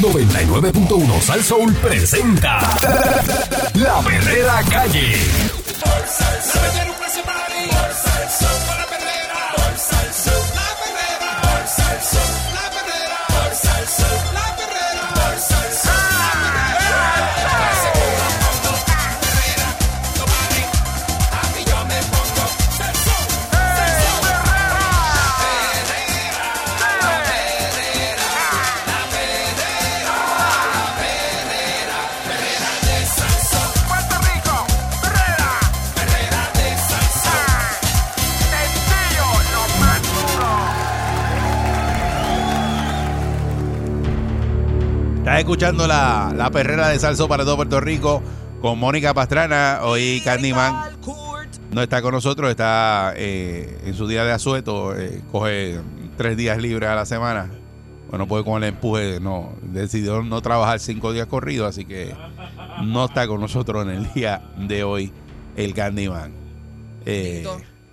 99.1 Sal Soul presenta La Verdadera Calle. Puerto escuchando la, la perrera de Salso para todo Puerto Rico con Mónica Pastrana. Hoy Candyman no está con nosotros, está eh, en su día de asueto, eh, coge tres días libres a la semana. Bueno, puede con el empuje, no, decidió no trabajar cinco días corridos, así que no está con nosotros en el día de hoy el Candyman. Eh,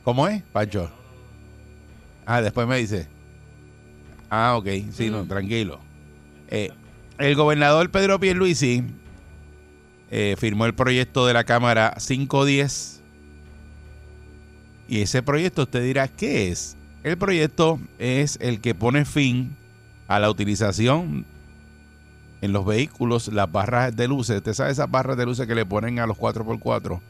¿Cómo es, Pancho? Ah, después me dice. Ah, ok, sí, no, tranquilo. Eh, el gobernador Pedro Pierluisi eh, firmó el proyecto de la Cámara 510. Y ese proyecto usted dirá, ¿qué es? El proyecto es el que pone fin a la utilización en los vehículos las barras de luces. ¿Usted sabe esas barras de luces que le ponen a los 4x4?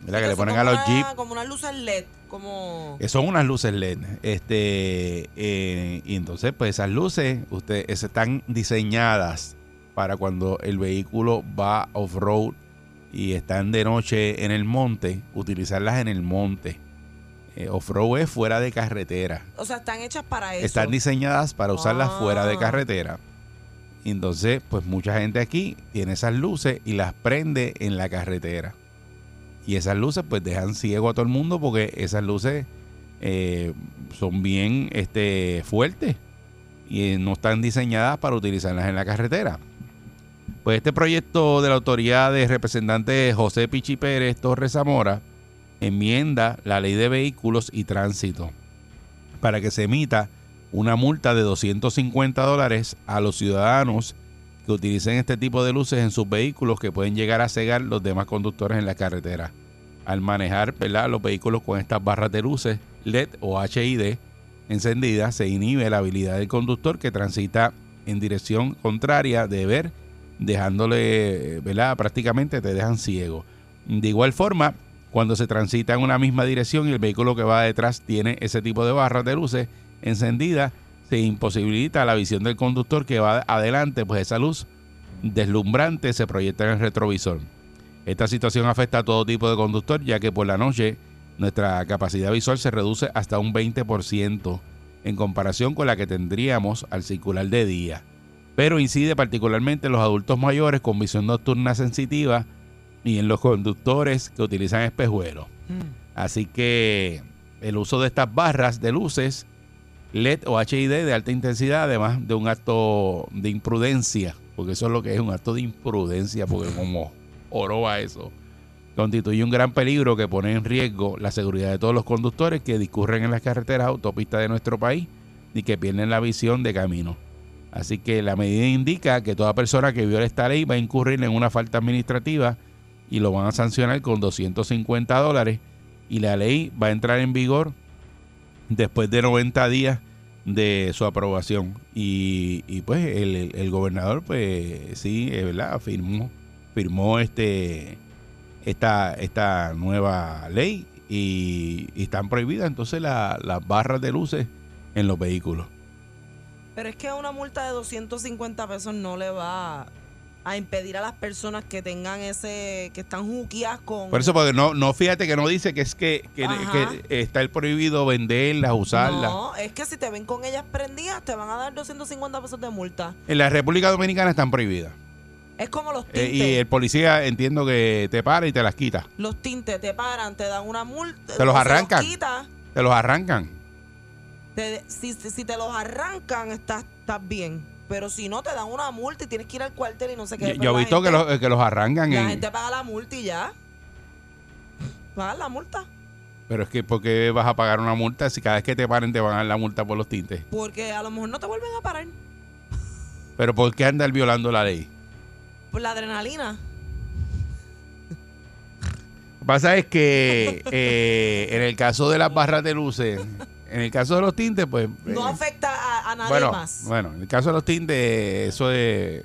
¿Verdad? Que le ponen a los Jeep. Como unas luces LED, como... Eh, Son unas luces LED. Este, eh, y entonces, pues esas luces usted, es- están diseñadas para cuando el vehículo va off-road y están de noche en el monte, utilizarlas en el monte. Eh, off-road es fuera de carretera. O sea, están hechas para eso. Están diseñadas para usarlas Ah. fuera de carretera. Y entonces, pues mucha gente aquí tiene esas luces y las prende en la carretera. Y esas luces pues dejan ciego a todo el mundo porque esas luces eh, son bien este, fuertes y eh, no están diseñadas para utilizarlas en la carretera. Pues este proyecto de la autoridad de representante José Pichi Pérez Torres Zamora enmienda la ley de vehículos y tránsito para que se emita una multa de 250 dólares a los ciudadanos que utilicen este tipo de luces en sus vehículos que pueden llegar a cegar los demás conductores en la carretera. Al manejar ¿verdad? los vehículos con estas barras de luces LED o HID encendidas, se inhibe la habilidad del conductor que transita en dirección contraria de ver, dejándole, ¿verdad? prácticamente te dejan ciego. De igual forma, cuando se transita en una misma dirección y el vehículo que va detrás tiene ese tipo de barras de luces encendidas, se imposibilita la visión del conductor que va adelante, pues esa luz deslumbrante se proyecta en el retrovisor. Esta situación afecta a todo tipo de conductor, ya que por la noche nuestra capacidad visual se reduce hasta un 20% en comparación con la que tendríamos al circular de día. Pero incide particularmente en los adultos mayores con visión nocturna sensitiva y en los conductores que utilizan espejuelos. Así que el uso de estas barras de luces LED o HID de alta intensidad, además de un acto de imprudencia, porque eso es lo que es un acto de imprudencia, porque como oro a eso, constituye un gran peligro que pone en riesgo la seguridad de todos los conductores que discurren en las carreteras autopistas de nuestro país y que pierden la visión de camino. Así que la medida indica que toda persona que viole esta ley va a incurrir en una falta administrativa y lo van a sancionar con 250 dólares y la ley va a entrar en vigor después de 90 días de su aprobación. Y, pues el, el- gobernador, pues sí, es verdad, firmó, firmó este esta, esta nueva ley y, y están prohibidas entonces la- las barras de luces en los vehículos. Pero es que una multa de 250 pesos no le va a impedir a las personas que tengan ese, que están juqueadas con... Por eso, porque no, no fíjate que no dice que es que, que, está el prohibido venderlas, usarlas. No, es que si te ven con ellas prendidas, te van a dar 250 pesos de multa. En la República Dominicana están prohibidas. Es como los Eh, tintes. y el policía entiendo que te para y te las quita. Los tintes te paran, te dan una multa. Te los arrancan. quita, Te los arrancan. te- si- si te los arrancan, estás, estás bien. Pero si no, te dan una multa y tienes que ir al cuartel y no sé qué. Yo, yo he visto que los, que los arrancan La en- gente paga la multa y ya. Pagan la multa. Pero es que, ¿por qué vas a pagar una multa si cada vez que te paren te van a dar la multa por los tintes? Porque a lo mejor no te vuelven a parar. Pero ¿por qué andar violando la ley? Por la adrenalina. Lo que pasa es que eh, en el caso de las barras de luces, en el caso de los tintes, pues... No eh, afecta a, a nadie bueno, más. bueno, en el caso de los tintes, eso de...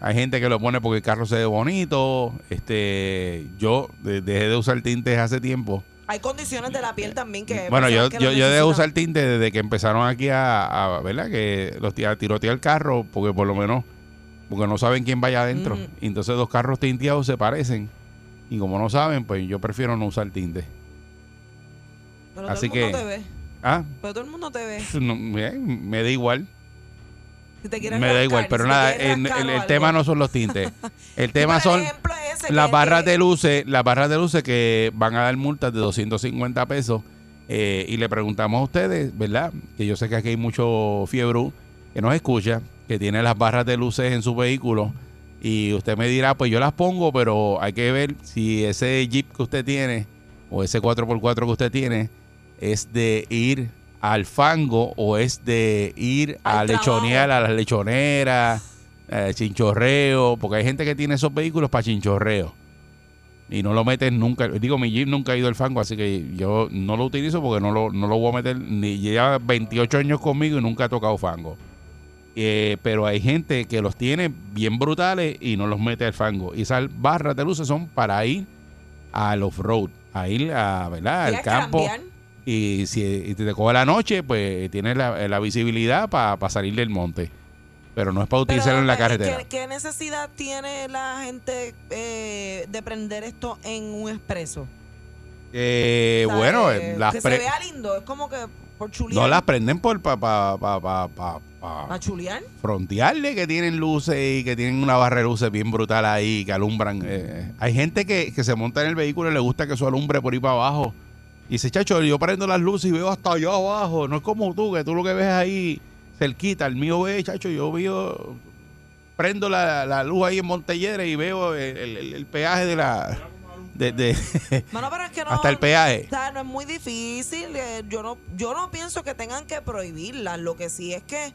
Hay gente que lo pone porque el carro se ve bonito. Este, yo de- dejé de usar tintes hace tiempo. Hay condiciones de la piel también que. Bueno, yo, que yo, yo dejé de usar tinte desde que empezaron aquí a, a- ¿verdad? Que los tira- tirotear el carro, porque por lo menos, porque no saben quién vaya adentro. Entonces dos carros tinteados se parecen. Y como no saben, pues yo prefiero no usar tinte. Pero así todo el mundo que- te ve. Ah, Pero todo el mundo te ve. no, me, me da igual. Si te quieres Me da igual, pero si nada, el, tema no son los tintes. El tema son las barras de luces, las barras de luces que van a dar multas de 250 pesos. eh, y le preguntamos a ustedes, ¿verdad? Que yo sé que aquí hay mucho fiebre que nos escucha, que tiene las barras de luces en su vehículo. Y usted me dirá, pues yo las pongo, pero hay que ver si ese Jeep que usted tiene o ese 4x4 que usted tiene es de ir al fango o es de ir a Al lechonear trabajo. a las lechoneras, eh, chinchorreo, porque hay gente que tiene esos vehículos para chinchorreo y no lo meten nunca. Digo, mi Jeep nunca ha ido al fango, así que yo no lo utilizo porque no lo, no lo voy a meter. Ni lleva 28 años conmigo y nunca ha tocado fango. Eh, pero hay gente que los tiene bien brutales y no los mete al fango. Y esas barras de luces son para ir al off-road, a ir a, ¿verdad? al campo. cambiar. Y si te coge la noche, pues tienes la, la visibilidad para salir del monte. Pero no es para utilizarlo en la eh, carretera. ¿qué, qué necesidad tiene la gente eh, de prender esto en un expreso? Eh, bueno, eh, las que se vea lindo, es como que por chulear. no las prenden por para pa, pa, pa, pa- pa- ¿Para chulear? frontearle que tienen luces y que tienen una barra de luces bien brutal ahí que alumbran. eh, hay gente que, que se monta en el vehículo y le gusta que eso alumbre por ahí para abajo. Y dice, chacho, yo prendo las luces y veo hasta allá abajo. No es como tú, que tú lo que ves ahí cerquita. El mío ve, chacho, yo veo, prendo la, la luz ahí en Montellera y veo el, el- el peaje de la... de- de- Mano, pero es que no. hasta el peaje. O sea, no es muy difícil. eh, Yo no, yo no pienso que tengan que prohibirlas. Lo que sí es que.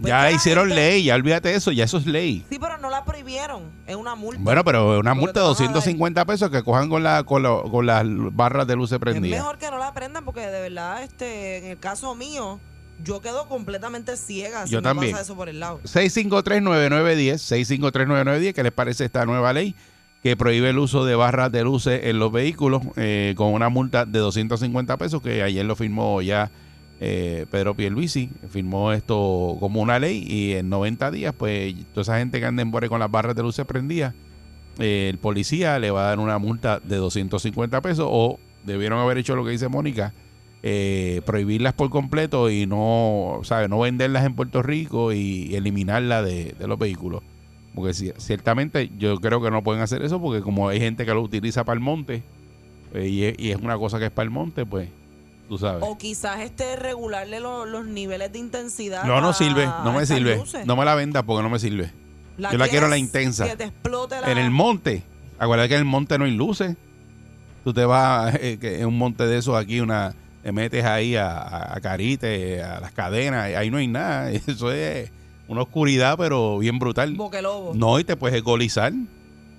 Pues, ya hicieron ley, ya olvídate eso, ya eso es ley. Sí, pero no la prohibieron. Es una multa. Bueno, pero una multa te de van a dar. 250 pesos que cojan con, la, con, lo- con las barras de luces es prendidas. mejor que no la prendan porque de verdad, este, en el caso mío, yo quedo completamente ciega si Yo me también. pasa eso por el lado. 653-9910, 653-9910, ¿qué les parece esta nueva ley que prohíbe el uso de barras de luces en los vehículos eh, con una multa de 250 pesos que ayer lo firmó ya eh, Pedro Pierluisi, firmó esto como una ley y en 90 días pues toda esa gente que anda en bore con las barras de luces prendidas, eh, el policía le va a dar una multa de 250 pesos o debieron haber hecho lo que dice Mónica, eh, prohibirlas por completo y no, ¿sabe? no venderlas en Puerto Rico y eliminarlas de, los vehículos. Porque ci- ciertamente yo creo que no pueden hacer eso porque como hay gente que lo utiliza para el monte eh, y es una cosa que es para el monte, pues tú sabes. O quizás este regularle lo- los niveles de intensidad. No, no a- sirve, no a me estas sirve. luces. No me la venda porque no me sirve. yo la quiero la quieres intensa. Que te explote la. En el monte, acuérdate que en el monte no hay luces. Tú te vas eh, que en un monte de esos aquí, una te metes ahí a, a, a Carite, a las cadenas, ahí no hay nada. Eso es una oscuridad, pero bien brutal. Boquelobo. No, y te puedes ecolizar.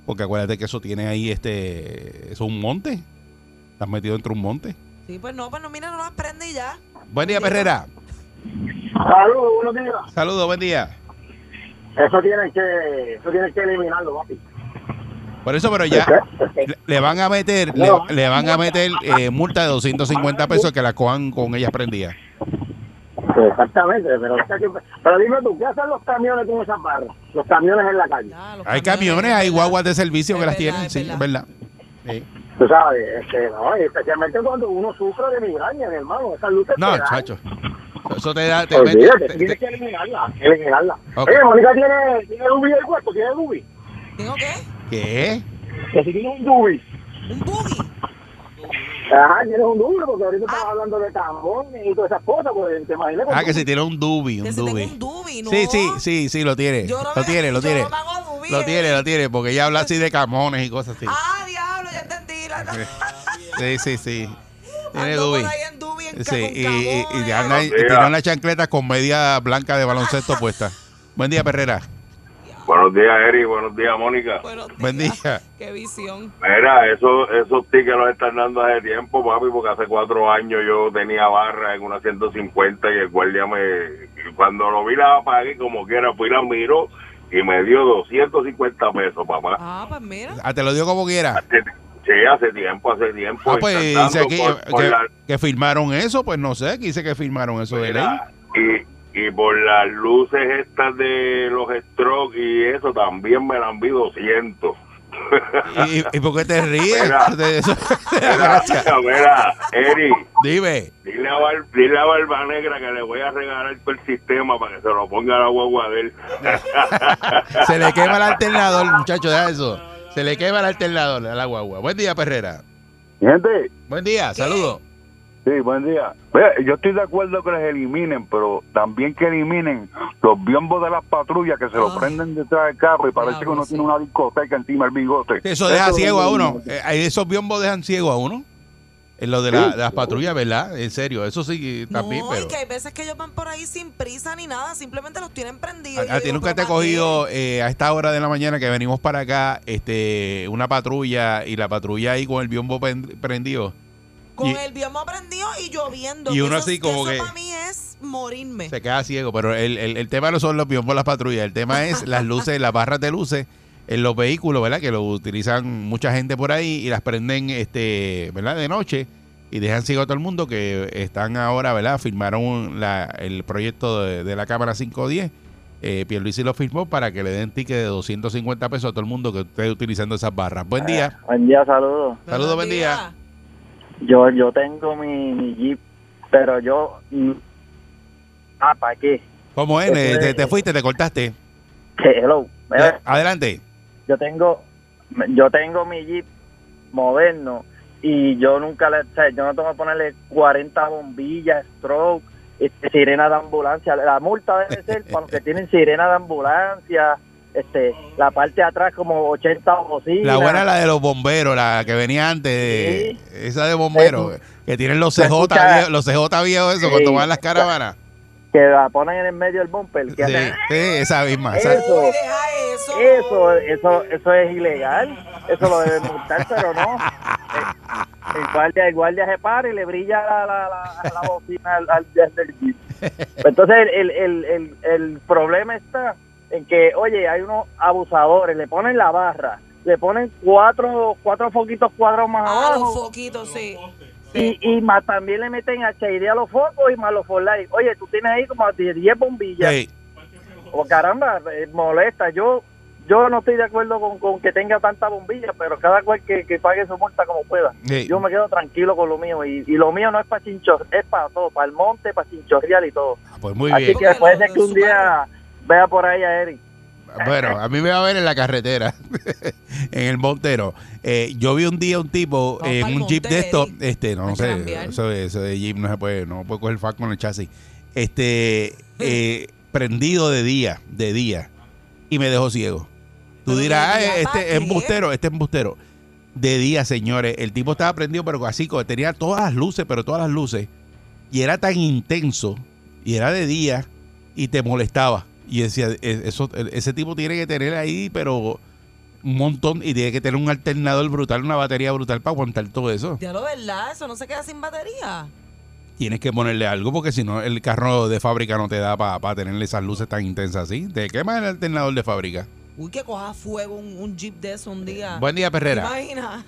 Porque acuérdate que eso tiene ahí este. Eso es un monte. Estás metido dentro de un monte. Sí, pues no, pues no, mira, no las prende y ya. Buen día, Perrera. Saludos, buenos días. Saludos, buen día. Eso tienen que, eso tienen que eliminarlo, papi. Por eso, pero ya le- le van a meter, le, le van a meter eh, multa de 250 pesos que la cojan con ellas prendidas. Exactamente, pero, pero dime tú, ¿qué hacen los camiones con esas barras? Los camiones en la calle. Hay camiones, hay guaguas de servicio que las tienen, es sí, verdad. es verdad. Sí. Tú sabes, este, no, y especialmente cuando uno sufre de migraña, mi hermano, esas luces No, te dan. chacho. Eso te da. Te Olvídate, mete- te- tienes que eliminarla, eliminarla. Ok. Oye, Mónica tiene, tiene Dubi del cuarto, tiene Dubi. ¿Tengo qué? ¿Qué? Que si tiene un Dubi. Un buggy. Ajá, tienes un Dubi, porque ahorita estamos hablando de camones y todas esas cosas, pues te imaginas. Ah, que Dubi. si tiene un dubi, Que un si dubi. un dubi, ¿no? Sí, sí, sí, sí, lo tiene. Yo Lo tiene, lo yo tiene. no dubi, Lo tiene, lo tiene, porque ella habla así de camones y cosas así. Ah, diablo, Sí, sí, sí. Tiene dubi. ahí en dubi, en Sí, y, y, y anda y tiene una chancleta con media blanca de baloncesto puesta. Buen día, Perrera. Buenos días, Eri. Buenos días, Mónica. Buenos días. Buen día. Qué visión. Mira, eso, esos tickets los están dando hace tiempo, papi, porque hace cuatro años yo tenía barra en una 150 y el guardia me... Cuando lo vi la apagué como quiera, fui y la miró y me dio 250 pesos, papá. Ah, pues mira. Ah, te lo digo como quiera. Sí, hace tiempo, hace tiempo. Ah, pues dice por- por que, la- que firmaron eso, pues no sé, aquí dice que firmaron eso de ley. Mira, y, y por las luces estas de los strokes y eso también me la han vi 200. ¿Y, y por qué te ríes? Mira. De eso- Mira, Gracias. mira, Eri, Dime. dile a, Bar- dile a Barba Negra que le voy a regalar todo el sistema para que se lo ponga a la guagua de él. Se le quema el alternador, muchacho, deja eso. Se le quema el alternador a la guagua. Buen día, Perrera. Gente, Buen día, saludos. sí, buen día. Yo estoy de acuerdo que les eliminen, pero también que eliminen los biombos de las patrullas que se lo Ah. prenden detrás del carro y parece que Diablo, uno sí. tiene una discoteca encima del bigote. Eso deja Eso ciego a uno. Eh, esos biombos dejan ciego a uno. En lo de, la- Sí. de las patrullas, ¿verdad? En serio, eso sí también, no, pero. y que hay veces que ellos van por ahí sin prisa ni nada, simplemente los tienen prendidos. A, a ti nunca te ha cogido eh, a esta hora de la mañana que venimos para acá este una patrulla y la patrulla ahí con el biombo prendido. Con y- el biombo prendido y lloviendo. y uno eso- así como eso que- para mí es morirme. Se queda ciego, pero el, el, el tema no son los biombos las patrullas, el tema es las luces, las barras de luces en los vehículos, ¿verdad? Que lo utilizan mucha gente por ahí y las prenden, este, ¿verdad? De noche y dejan ciego a todo el mundo que están ahora, ¿verdad? Firmaron la, el proyecto de, de la Cámara 510. Eh, Pierluisi lo firmó para que le den ticket de 250 pesos a todo el mundo que esté utilizando esas barras. Buen día. Buen día, saludos. Saludos, buen día. Yo, yo tengo mi, mi Jeep, pero yo... mm, Ah, ¿para qué? ¿Cómo es? Te, es- te fuiste, te cortaste. Hello. Adelante. Yo tengo yo tengo mi Jeep moderno y yo nunca le... O sea, yo no tengo que ponerle 40 bombillas, stroke, este, sirena de ambulancia. La multa debe ser para los que tienen sirena de ambulancia, este, la parte de atrás como 80 bocinas. La buena es la de los bomberos, la que venía antes, de- esa de bomberos, que tienen los CJ, viejos, los CJ viejos, eso, Sí. cuando van las caravanas. Que la ponen en el medio del bumper. Que Sí, hace- sí, esa misma. Eso. Eso. Eso, eso, eso es ilegal. Eso lo deben multar, pero no. Eh, El guardia, el guardia se para y le brilla la, la, la, la bocina al, al del jeep. Entonces, el, el, el, el problema está en que, oye, hay unos abusadores, le ponen la barra, le ponen cuatro, cuatro foquitos cuadrados más Ah, abajo foquitos, sí. Y, y más también le meten HID a los focos y más los light. Oye, tú tienes ahí como 10 bombillas. Sí. O caramba, eh, molesta. Yo yo no estoy de acuerdo con, con que tenga tanta bombilla, pero cada cual que, que pague su multa como pueda. Sí. Yo me quedo tranquilo con lo mío y, y lo mío no es para chinchor, es para todo, para el monte, para chinchorreal y todo. Ah, Pues muy Así bien. que puede ser que un día vea por ahí a Eric. Bueno, a mí me va a ver en la carretera, en el montero. Eh, yo vi un día un tipo Vamos en un jeep de esto, este, no, no sé, eso, de- eso de jeep no se puede, no puede coger fac con el chasis. Este, eh, prendido de día, de día, y me dejó ciego. Tú dirás, "Ah, este ¿pa' es qué? embustero, este es embustero. De día, señores, el tipo estaba prendido, pero así, tenía todas las luces, pero todas las luces, y era tan intenso, y era de día, y te molestaba. Y decía, "E- eso, ese tipo tiene que tener ahí, pero un montón, y tiene que tener un alternador brutal, una batería brutal para aguantar todo eso. Ya lo verdad, eso no se queda sin batería. Tienes que ponerle algo, porque si no, el carro de fábrica no te da para tenerle esas luces tan intensas así. Te quema el alternador de fábrica. Uy, que coja fuego un, un jeep de eso un día. Buen día, Perrera. Imagina.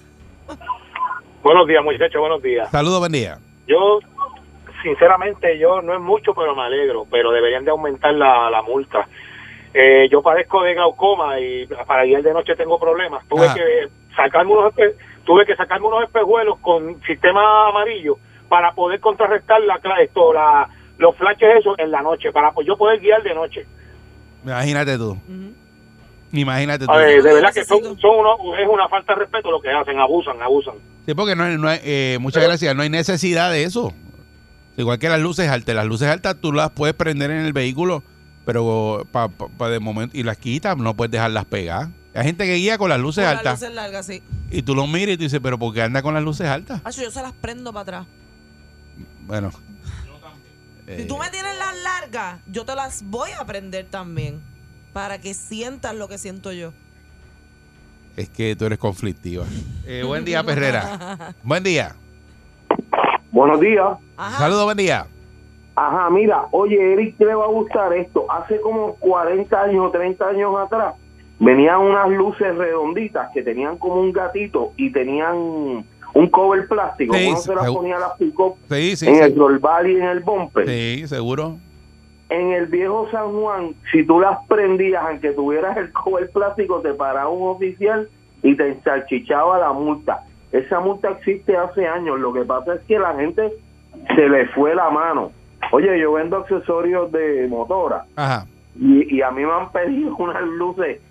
Buenos días, muchachos, buenos días. Saludos, buen día. Yo, sinceramente, yo no es mucho, pero me alegro, pero deberían de aumentar la, la multa. Eh, yo padezco de glaucoma y para ir de noche tengo problemas. Tuve Ah. que sacarme unos tuve que sacarme unos espejuelos con sistema amarillo para poder contrarrestar la, cla- esto, la, los flashes esos en la noche, para pues, yo poder guiar de noche. Imagínate tú. Ujú. Imagínate tú. Ver, de verdad que son, uno- es una falta de respeto lo que hacen, abusan, abusan. Sí, porque no no hay- eh, muchas gracias, no hay necesidad de eso. Igual que las luces altas, las luces altas tú las puedes prender en el vehículo, pero pa, pa- pa de momento y las quitas, no puedes dejarlas pegadas. Hay gente que guía con las luces Con las altas luces largas, sí. y tú lo miras y tú dices, pero ¿por qué anda con las luces altas? Acho, yo se las prendo para atrás. Bueno. Si eh, tú me tienes las largas, yo te las voy a prender también. para que sientas lo que siento yo. Es que tú eres conflictiva. Eh, buen día, Perrera. Buen día. Buenos días. Saludos, buen día. Ajá, mira, oye, Eric, te le va a gustar esto. Hace como 40 años o 30 años atrás, venían unas luces redonditas que tenían como un gatito y tenían un cover plástico. Sí, Uno se las ponía las pick Sí, sí, en el bar y en el bumper. Sí, seguro. En el viejo San Juan, si tú las prendías, aunque tuvieras el cover plástico, te paraba un oficial y te ensalchichaba la multa. Esa multa existe hace años. Lo que pasa es que la gente se le fue la mano. Oye, yo vendo accesorios de motora Ajá. y, y a mí me han pedido unas luces.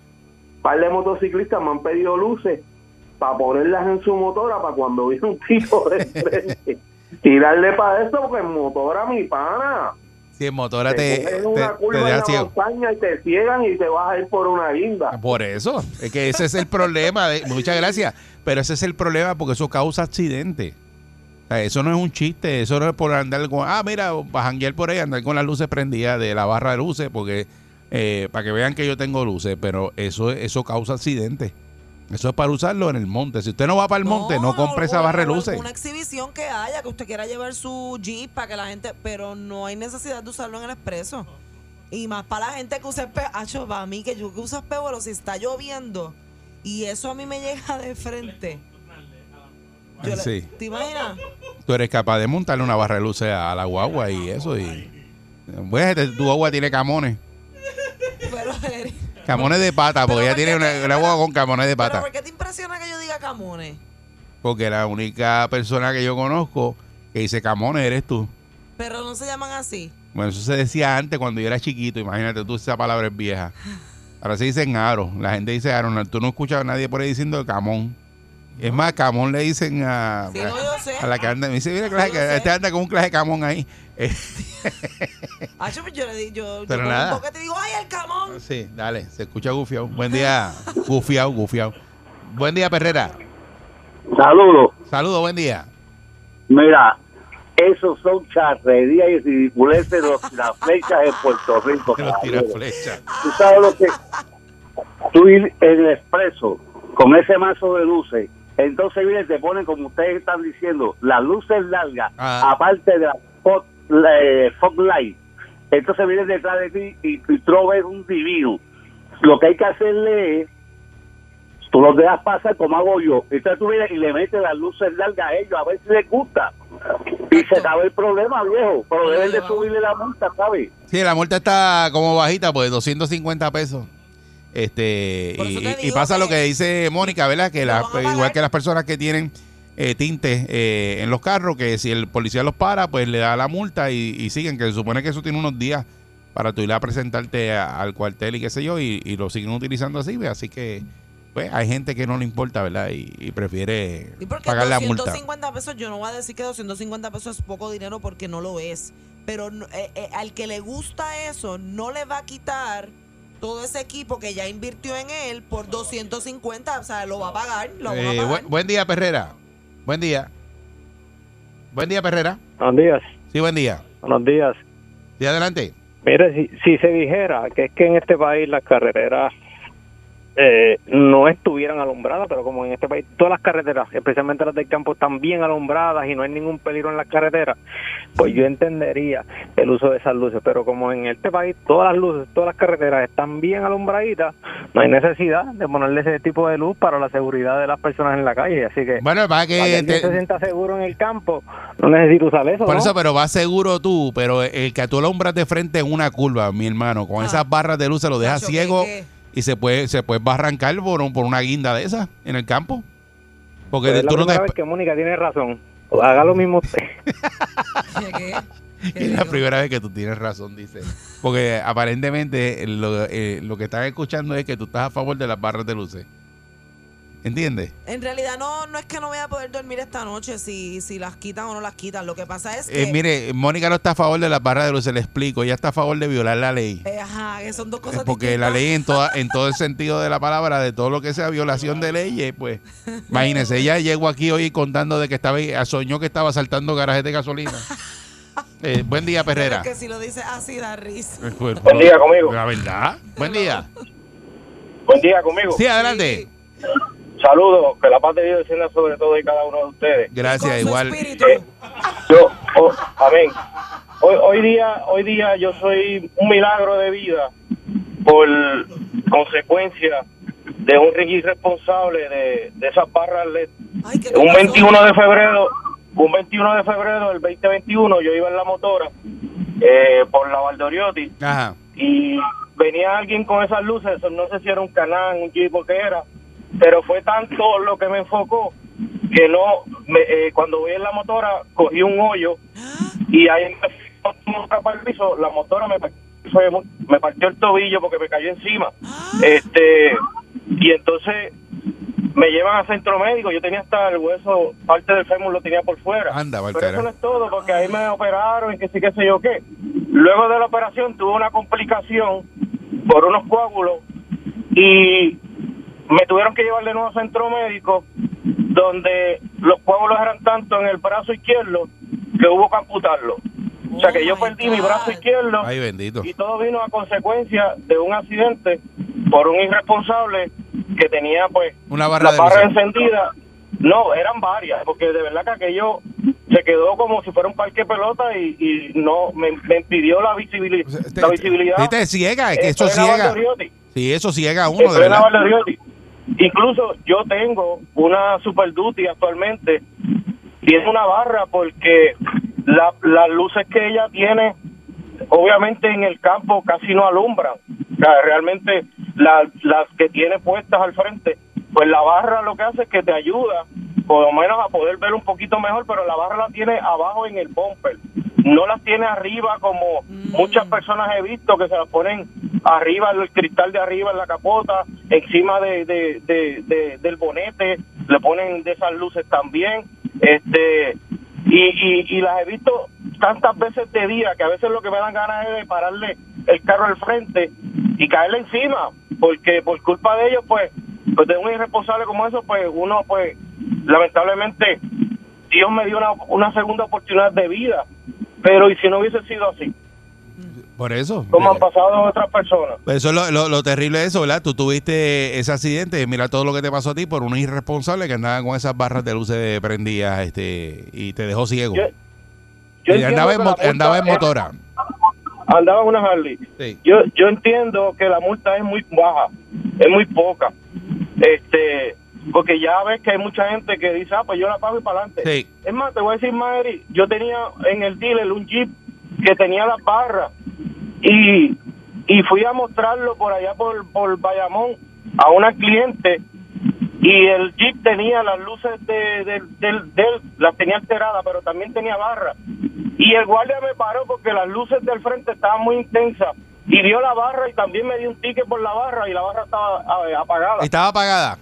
Un par de motociclistas me han pedido luces para ponerlas en su motora para cuando viene un tipo de frente. Tirarle para eso porque en motora, mi pana. Si en motora te, te, te, una te curva en deja la ciego. montaña y te ciegan y te vas a ir por una guinda. Por eso, es que ese es el problema. de- muchas gracias, pero ese es el problema porque eso causa accidentes. O sea, eso no es un chiste, eso no es por andar con, ah, mira, para janguear por ahí, andar con las luces prendidas de la barra de luces, porque eh, para que vean que yo tengo luces, pero eso, eso causa accidentes. Eso es para usarlo en el monte. Si usted no va para el monte, no, compre esa barra de luces. Una exhibición que haya, que usted quiera llevar su jeep para que la gente, pero no hay necesidad de usarlo en el expreso. Y más para la gente que usa espejo, para mí que yo que uso espejuelo, si está lloviendo y eso a mí me llega de frente. Yo Sí. ¿Te imaginas? Tú eres capaz de montarle una barra de luces a la guagua y eso. y este, Tu guagua tiene camones. Pero, Camones de pata, porque Pero ella ¿por tiene una, una guagua con camones de pero pata. ¿por qué te impresiona que yo diga camones? Porque la única persona que yo conozco que dice camones eres tú. Pero no se llaman así. Bueno, eso se decía antes cuando yo era chiquito. Imagínate tú, esa palabra es vieja. Ahora se dicen aro. La gente dice aro. Tú no escuchas a nadie por ahí diciendo camón. Es más, camón le dicen a, Sí, no, yo sé. a la que anda. Me dice, mira, Yo clase, sé. este anda con un clase de camón ahí. Eh, Ah, yo, yo le di, yo, yo Pero con nada. un boquete digo, ¡ay, el camón! sí, dale, se escucha gufiado. Buen día, gufiado, gufiado. Buen día, Perrera. Saludos. Saludos, buen día. Mira, esos son charrerías y ridiculeces de los las flechas en Puerto Rico. Que los tira caballero. flecha. Tú sabes lo que. Tú ir en el expreso con ese mazo de luces, entonces viene te ponen, como ustedes están diciendo, las luces largas, Ah. aparte de la fog, eh, fog light. Entonces vienen detrás de ti y, y tú ves un divino. Lo que hay que hacerle es tú los dejas pasar como hago yo. Entonces tú vienes y le metes las luces largas a ellos a ver si les gusta. Y se acaba el problema, viejo. Pero deben de subirle la multa, ¿sabes? Sí, la multa está como bajita, pues 250 pesos. Este y, pasa lo que dice Mónica, ¿verdad? Que la- igual que las personas que tienen eh, tintes eh, en los carros, que si el policía los para, pues le da la multa y, y siguen, que se supone que eso tiene unos días para tú ir a presentarte a- al cuartel y qué sé yo, y, y lo siguen utilizando así, pues, así que pues hay gente que no le importa, ¿verdad? Y, y prefiere Y pagar la multa. 250 pesos, yo no voy a decir que 250 pesos es poco dinero porque no lo es. Pero eh, al que le gusta eso, no le va a quitar todo ese equipo que ya invirtió en él por 250. O sea, lo va a pagar. Lo va a Eh, pagar. buen, buen día, Perrera. Buen día. Buen día, Perrera. Buenos días. Sí, buen día. Buenos días. Sí, adelante. Mire, si, si se dijera que es que en este país las carreteras eh, no estuvieran alumbradas, pero como en este país todas las carreteras, especialmente las del campo, están bien alumbradas y no hay ningún peligro en las carreteras, pues yo entendería el uso de esas luces. Pero como en este país todas las luces, todas las carreteras están bien alumbraditas, no hay necesidad de ponerle ese tipo de luz para la seguridad de las personas en la calle. Así que Bueno, para que para que alguien te- se sienta seguro en el campo, no necesita usar eso. Por ¿no? eso, pero vas seguro tú, pero el que tú alumbras de frente en una curva, mi hermano, con esas barras de luz se lo deja Nacho, ¿qué- ciego? Y se puede se puede barrancar por, un- por una guinda de esas en el campo. Porque Pues es la tú no te... primera vez que Mónica tiene razón. Haga lo mismo usted. ¿Qué? Es la primera vez que tú tienes razón, dice. Porque aparentemente lo, eh, lo que están escuchando es que tú estás a favor de las barras de luces. ¿Entiendes? En realidad no, no es que no voy a poder dormir esta noche si, si las quitan o no las quitan. Lo que pasa es que... Eh, mire, Mónica no está a favor de las barras de luces, le explico. Ella está a favor de violar la ley. eh, ajá, que son dos cosas Porque la ley en toda, en todo el sentido de la palabra, de todo lo que sea violación de leyes, pues imagínense, ella llegó aquí hoy contando de que estaba soñó que estaba saltando garajes de gasolina. Eh, buen día, Perrera. Pero que si lo dice así da risa. Buen día conmigo. La verdad. Buen día. Buen día conmigo. Sí, adelante. Saludos, que la paz de Dios descienda sobre todo y cada uno de ustedes. Gracias, igual. Eh, yo, oh, amén. Hoy, hoy día, hoy día yo soy un milagro de vida por consecuencia de un irresponsable de, de esas barras LED. Un 21 de febrero, un 21 de febrero del 2021, yo iba en la motora eh, por la Valdoriotti Ajá. y venía alguien con esas luces, no sé si era un canal, un jeep o qué era, pero fue tanto lo que me enfocó que no, me, eh, cuando voy en la motora cogí un hoyo y ahí me fui para el piso, la motora me, me partió el tobillo porque me cayó encima. Este y entonces me llevan a centro médico, yo tenía hasta el hueso, parte del fémur lo tenía por fuera. Anda, Pero eso no es todo, porque ahí me operaron y que sí, que sé yo qué. Luego de la operación tuve una complicación por unos coágulos y me tuvieron que llevar de nuevo a centro médico, donde los coágulos eran tanto en el brazo izquierdo que hubo que amputarlo. O sea que yo perdí mi brazo izquierdo Ay, bendito. y todo vino a consecuencia de un accidente por un irresponsable que tenía pues Una barra la de barra encendida. No, eran varias, porque de verdad que aquello se quedó como si fuera un parque de pelota y, y no me, me impidió la, visibili- la visibilidad. Te ciega, es que eso ciega. Sí, eso ciega a uno, Estoy de verdad. Incluso yo tengo una Super Duty actualmente. Tiene una barra porque la- las luces que ella tiene, obviamente en el campo casi no alumbran. O sea, realmente la- las que tiene puestas al frente, pues la barra lo que hace es que te ayuda por lo menos a poder ver un poquito mejor, pero la barra la tiene abajo en el bumper. No las tiene arriba como muchas personas he visto que se las ponen arriba, el cristal de arriba en la capota, encima de, de- de- de- del bonete, le ponen de esas luces también. este y, y, y las he visto tantas veces de día que a veces lo que me dan ganas es de pararle el carro al frente y caerle encima, porque por culpa de ellos, pues, pues de un irresponsable como eso, pues uno, pues, lamentablemente, Dios me dio una, una segunda oportunidad de vida, pero y si no hubiese sido así, Por eso. como han pasado otras personas. Eso es lo, lo- lo terrible de eso, ¿verdad? Tú tuviste ese accidente y mira todo lo que te pasó a ti por un irresponsable que andaba con esas barras de luces prendidas este, y te dejó ciego. Yo y andaba en, andaba en es- motora. andaba en una Harley. Yo yo entiendo que la multa es muy baja, es muy poca. Este, porque ya ves que hay mucha gente que dice, ah, pues yo la pago y para adelante. Sí. Es más, te voy a decir, Madrid, yo tenía en el dealer un Jeep que tenía las barras y, y fui a mostrarlo por allá por, por Bayamón a una cliente y el Jeep tenía las luces de, del del- del- las tenía alteradas, pero también tenía barra. Y el guardia me paró porque las luces del frente estaban muy intensas y vio la barra y también me dio un ticket por la barra y la barra estaba eh, apagada. Estaba apagada.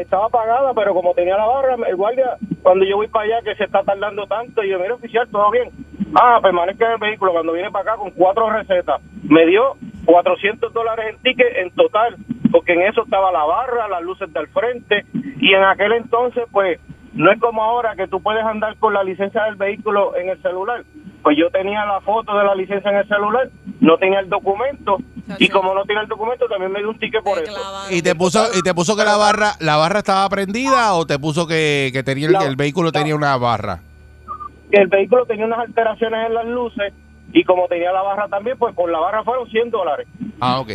Estaba apagada, pero como tenía la barra, el guardia, cuando yo voy para allá, que se está tardando tanto, y yo, mira, oficial, todo bien. Ah, permanezca en el vehículo cuando viene para acá con cuatro recetas. Me dio 400 dólares en ticket en total, porque en eso estaba la barra, las luces del frente, y en aquel entonces, pues, no es como ahora que tú puedes andar con la licencia del vehículo en el celular. Pues yo tenía la foto de la licencia en el celular, no tenía el documento, y como no tenía el documento, también me dio un ticket por eso. Y te puso y te puso que la barra la barra estaba prendida o te puso que, que tenía el, La- el vehículo tenía una barra. que el vehículo tenía unas alteraciones en las luces y como tenía la barra también, pues por la barra fueron 100 dólares. Ah, ok.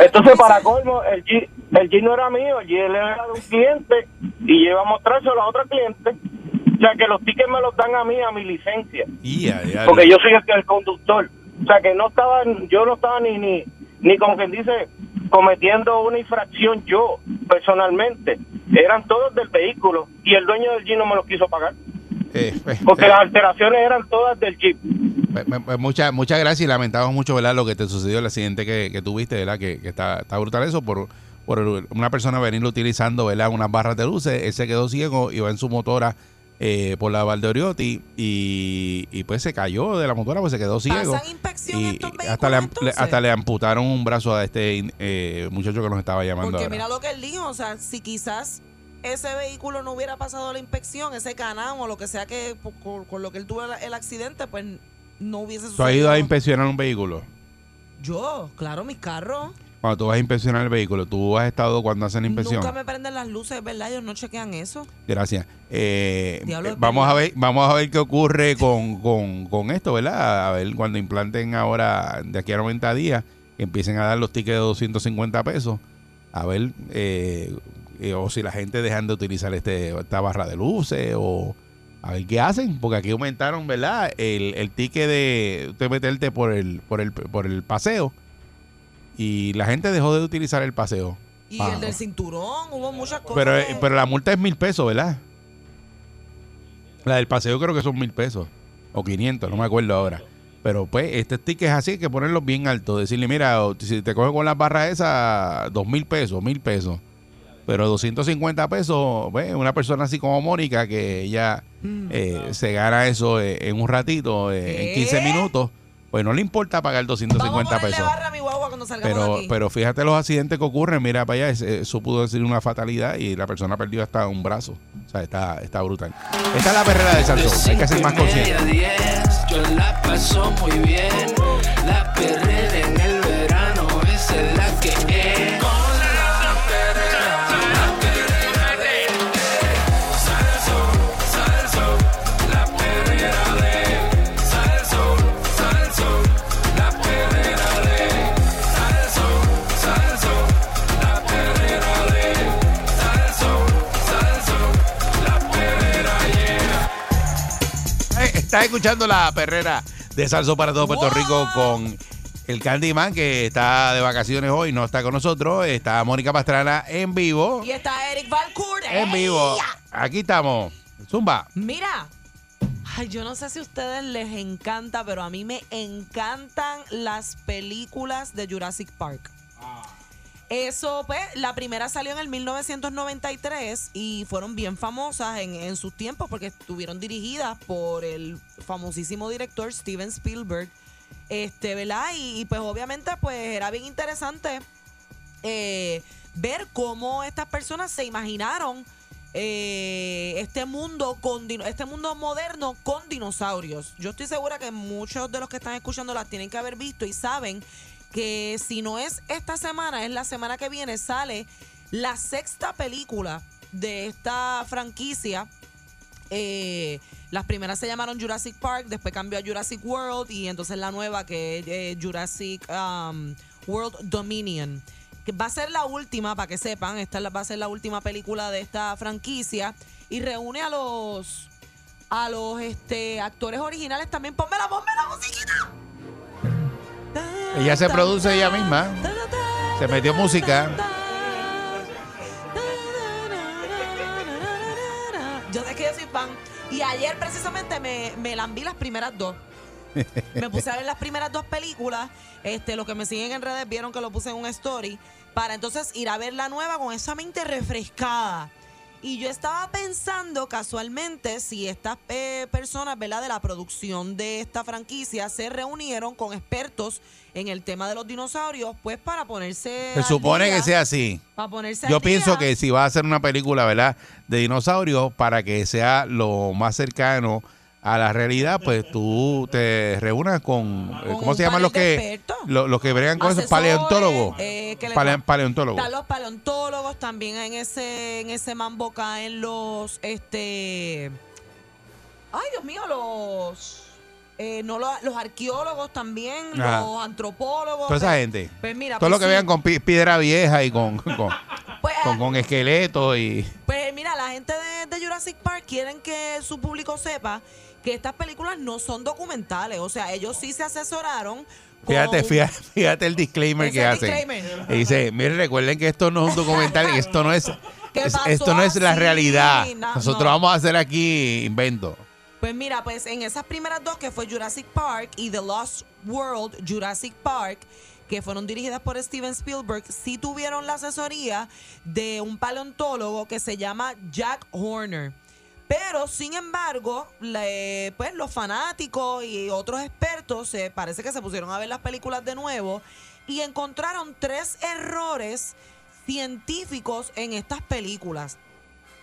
Entonces, para colmo, el G, el G no era mío, el G era de un cliente y iba a mostrárselo a otro cliente. O sea, que los tickets me los dan a mí, a mi licencia. Y a diablo. Porque yo soy el, el conductor. O sea, que no estaba, yo no estaba ni, ni, ni como quien dice, cometiendo una infracción yo, personalmente. Eran todos del vehículo y el dueño del G no me los quiso pagar. Eh, pues, Porque eh, las alteraciones eran todas del Jeep. pues, pues, muchas muchas gracias y lamentamos mucho verdad lo que te sucedió el accidente que, que tuviste verdad que, que está, está brutal eso por por una persona venirlo utilizando verdad unas barras de luces él se quedó ciego iba en su motora eh, por la Valdoriotti y, y pues se cayó de la motora pues se quedó ciego ¿Pasan inspección y estos hasta le, hasta le amputaron un brazo a este eh, muchacho que nos estaba llamando Porque ahora. mira lo que él dijo, o sea, si quizás ese vehículo no hubiera pasado la inspección, ese canam o lo que sea que con, con lo que él tuvo el, accidente, pues no hubiese ¿Tú has ido a sucedido. inspeccionar un vehículo? Yo, claro, mi carro. Cuando tú vas a inspeccionar el vehículo, ¿tú has estado cuando hacen la inspección? Nunca me prenden las luces, ¿verdad? Ellos no chequean eso. Gracias. Eh, eh, vamos a ver, vamos a ver qué ocurre con, con, con esto, ¿verdad? A ver cuando implanten ahora de aquí a 90 días, que empiecen a dar los tickets de 250 pesos, a ver eh, eh, o si la gente dejan de utilizar este esta barra de luces o a ver qué hacen, porque aquí aumentaron, ¿verdad? El, el ticket de usted meterte por el por el por el paseo y la gente dejó de utilizar el paseo. Y el del cinturón, hubo muchas cosas. pero, eh, pero la multa es mil pesos, ¿verdad? La del paseo creo que son mil pesos. O 500, no me acuerdo ahora. Pero pues, este ticket es así, hay que ponerlos bien altos. Decirle, mira, si te coge con las barras esas, dos mil pesos, mil pesos. Pero 250 pesos, pues, una persona así como Mónica, que ella eh, se gana eso eh, en un ratito, eh, en 15 minutos, pues no le importa pagar 250 Ponerle pesos. Cuando salgamos de Pero, aquí. pero fíjate los accidentes que ocurren, mira para allá, eso pudo ser una fatalidad y la persona perdió hasta un brazo. O sea, está, está brutal. Esta es la perrera de Salsón, hay que ser más consciente. Yo la paso muy bien. La perrera Estás escuchando la perrera de Salso para todo Puerto Rico con el Candyman que está de vacaciones hoy, no está con nosotros. Está Mónica Pastrana en vivo. Y está Eric Valcourt. En vivo. Aquí estamos. Zumba. Mira. Ay, yo no sé si a ustedes les encanta, pero a mí me encantan las películas de Jurassic Park. Eso, pues, la primera salió en el 1993 y fueron bien famosas en, sus tiempos porque estuvieron dirigidas por el famosísimo director Steven Spielberg. Este, ¿verdad? Y, pues obviamente, pues era bien interesante eh, ver cómo estas personas se imaginaron eh, este mundo con este mundo moderno con dinosaurios. Yo estoy segura que muchos de los que están escuchando las tienen que haber visto y saben que si no es esta semana, es la semana que viene, sale la sexta película de esta franquicia. Eh, las primeras se llamaron Jurassic Park, después cambió a Jurassic World y entonces la nueva que es eh, Jurassic um, World Dominion. Que va a ser la última, para que sepan, esta va a ser la última película de esta franquicia y reúne a los a los este actores originales también. Ponme la, ponme la musiquita. Ella se produce ella misma. Se metió música. Yo sé que yo soy fan. Y ayer precisamente me, me lambí las primeras dos. Me puse a ver las primeras dos películas. Este, los que me siguen en redes vieron que lo puse en un story. Para entonces ir a ver la nueva con esa mente refrescada. Y yo estaba pensando casualmente si estas eh, personas, ¿verdad? De la producción de esta franquicia se reunieron con expertos en el tema de los dinosaurios, pues para ponerse. Se supone día, que sea así. Para ponerse Yo pienso día. que si va a hacer una película, ¿verdad? De dinosaurios, para que sea lo más cercano a la realidad, pues tú te reúnas con, eh, ¿cómo se llaman los que los, los que bregan con esos paleontólogos? eh, Pale- paleontólogos. Están los paleontólogos también en ese en ese mambo caen los este ay Dios mío los eh, no los, los arqueólogos también Ajá. los antropólogos Toda esa pues- gente. pues mira Todo pues lo que sí. vean con pi- piedra vieja y con, con, Pues, con, con esqueletos y... Pues mira, la gente de, de Jurassic Park quieren que su público sepa que estas películas no son documentales. O sea, ellos sí se asesoraron. Fíjate, fíjate, fíjate el disclaimer que. Y dice, miren, recuerden que esto no es un documental, esto no es, ¿Qué es- pasó esto no es la realidad. No, Nosotros no. vamos a hacer aquí invento. Pues mira, pues en esas primeras dos que fue Jurassic Park y The Lost World Jurassic Park, que fueron dirigidas por Steven Spielberg, sí tuvieron la asesoría de un paleontólogo que se llama Jack Horner. Pero, sin embargo, le- pues los fanáticos y otros expertos se parece que se pusieron a ver las películas de nuevo y encontraron tres errores científicos en estas películas.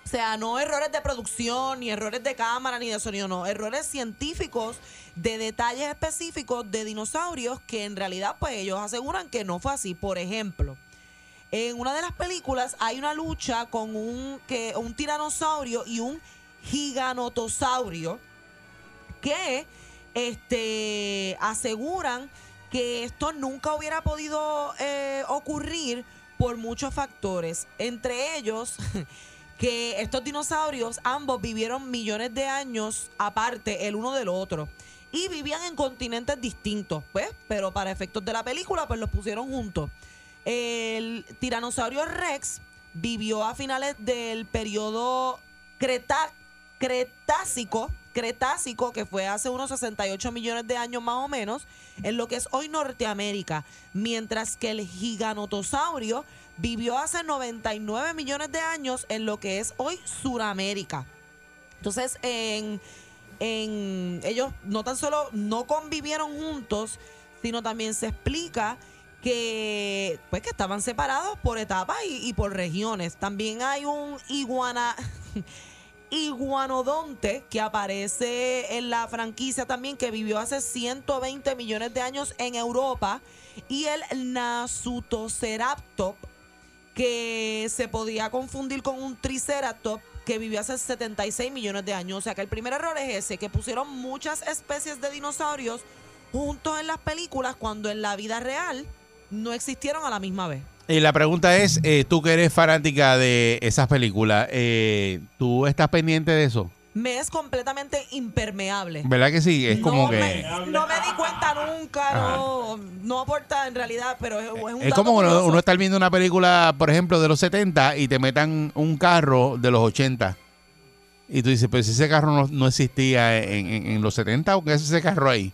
O sea, no errores de producción, ni errores de cámara, ni de sonido, no. Errores científicos de detalles específicos de dinosaurios que en realidad, pues ellos aseguran que no fue así. Por ejemplo, en una de las películas hay una lucha con un, que, un tiranosaurio y un giganotosaurio que este, aseguran que esto nunca hubiera podido eh, ocurrir por muchos factores. Entre ellos, que estos dinosaurios ambos vivieron millones de años aparte el uno del otro. Y vivían en continentes distintos, pues, pero para efectos de la película, pues los pusieron juntos. El tiranosaurio Rex vivió a finales del periodo Creta- Cretácico, Cretácico, que fue hace unos 68 millones de años más o menos, en lo que es hoy Norteamérica, mientras que el giganotosaurio vivió hace 99 millones de años en lo que es hoy Suramérica. Entonces, en, en- ellos no tan solo no convivieron juntos, sino también se explica que pues que estaban separados por etapas y por regiones. También hay un iguana iguanodonte que aparece en la franquicia también que vivió hace 120 millones de años en Europa y el Nasutoceraptop que se podía confundir con un Triceratop que vivió hace 76 millones de años. O sea que el primer error es ese, que pusieron muchas especies de dinosaurios juntos en las películas cuando en la vida real no existieron a la misma vez. Y la pregunta es, eh, tú que eres fanática de esas películas, eh, ¿tú estás pendiente de eso? Me es completamente impermeable. ¿Verdad que sí? Es como no que... Me, no me di cuenta nunca, Ajá. no, no aporta en realidad, pero es, es un Es como uno, estar viendo una película, por ejemplo, de los 70 y te metan un carro de los 80. Y tú dices, pues ese carro no, no existía en, en- en los 70, ¿o qué es ese carro ahí?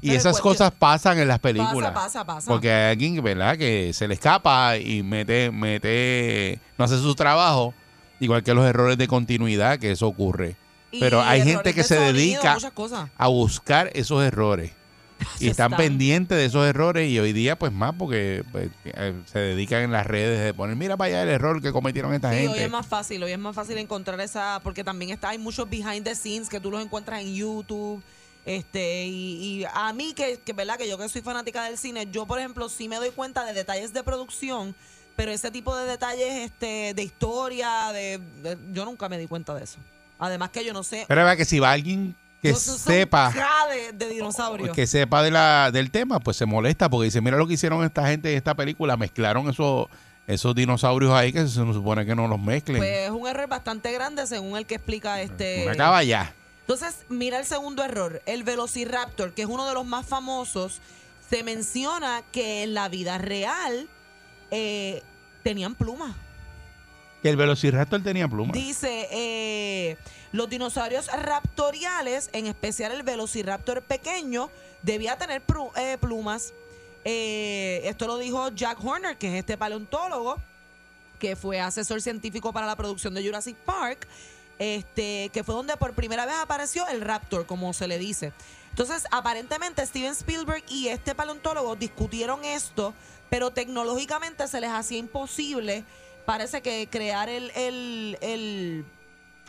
Y esas cuestión- cosas pasan en las películas. Pasa, pasa, pasa. Porque hay alguien, ¿verdad? Que se le escapa y mete, mete, no hace su trabajo. Igual que los errores de continuidad, que eso ocurre. Y Pero hay gente que de se sonido, dedica a buscar esos errores. Y están están. pendientes de esos errores y hoy día pues más porque pues, eh, se dedican en las redes de poner, mira para allá el error que cometieron esta Sí, hoy gente. es más fácil, hoy es más fácil encontrar esa, porque también está, hay muchos behind the scenes que tú los encuentras en YouTube. Este, y, y a mí que, que verdad que yo que soy fanática del cine, yo por ejemplo sí me doy cuenta de detalles de producción, pero ese tipo de detalles este, de historia, de, de- yo nunca me di cuenta de eso. Además que yo no sé. Pero es que si va alguien que sepa de, de dinosaurio. que sepa de la, del tema, pues se molesta porque dice, mira lo que hicieron esta gente en esta película, mezclaron esos, esos dinosaurios ahí que se supone que no los mezclen. Pues es un error bastante grande según el que explica este. Una caballa. Entonces, mira el segundo error, el Velociraptor, que es uno de los más famosos, se menciona que en la vida real eh, tenían plumas. Que el velociraptor tenía plumas. Dice, eh, los dinosaurios raptoriales, en especial el Velociraptor pequeño, debía tener eh, plumas. Eh, esto lo dijo Jack Horner, que es este paleontólogo, que fue asesor científico para la producción de Jurassic Park, este, que fue donde por primera vez apareció el Raptor, como se le dice. Entonces, aparentemente Steven Spielberg y este paleontólogo discutieron esto, pero tecnológicamente se les hacía imposible, parece que crear el, el, el,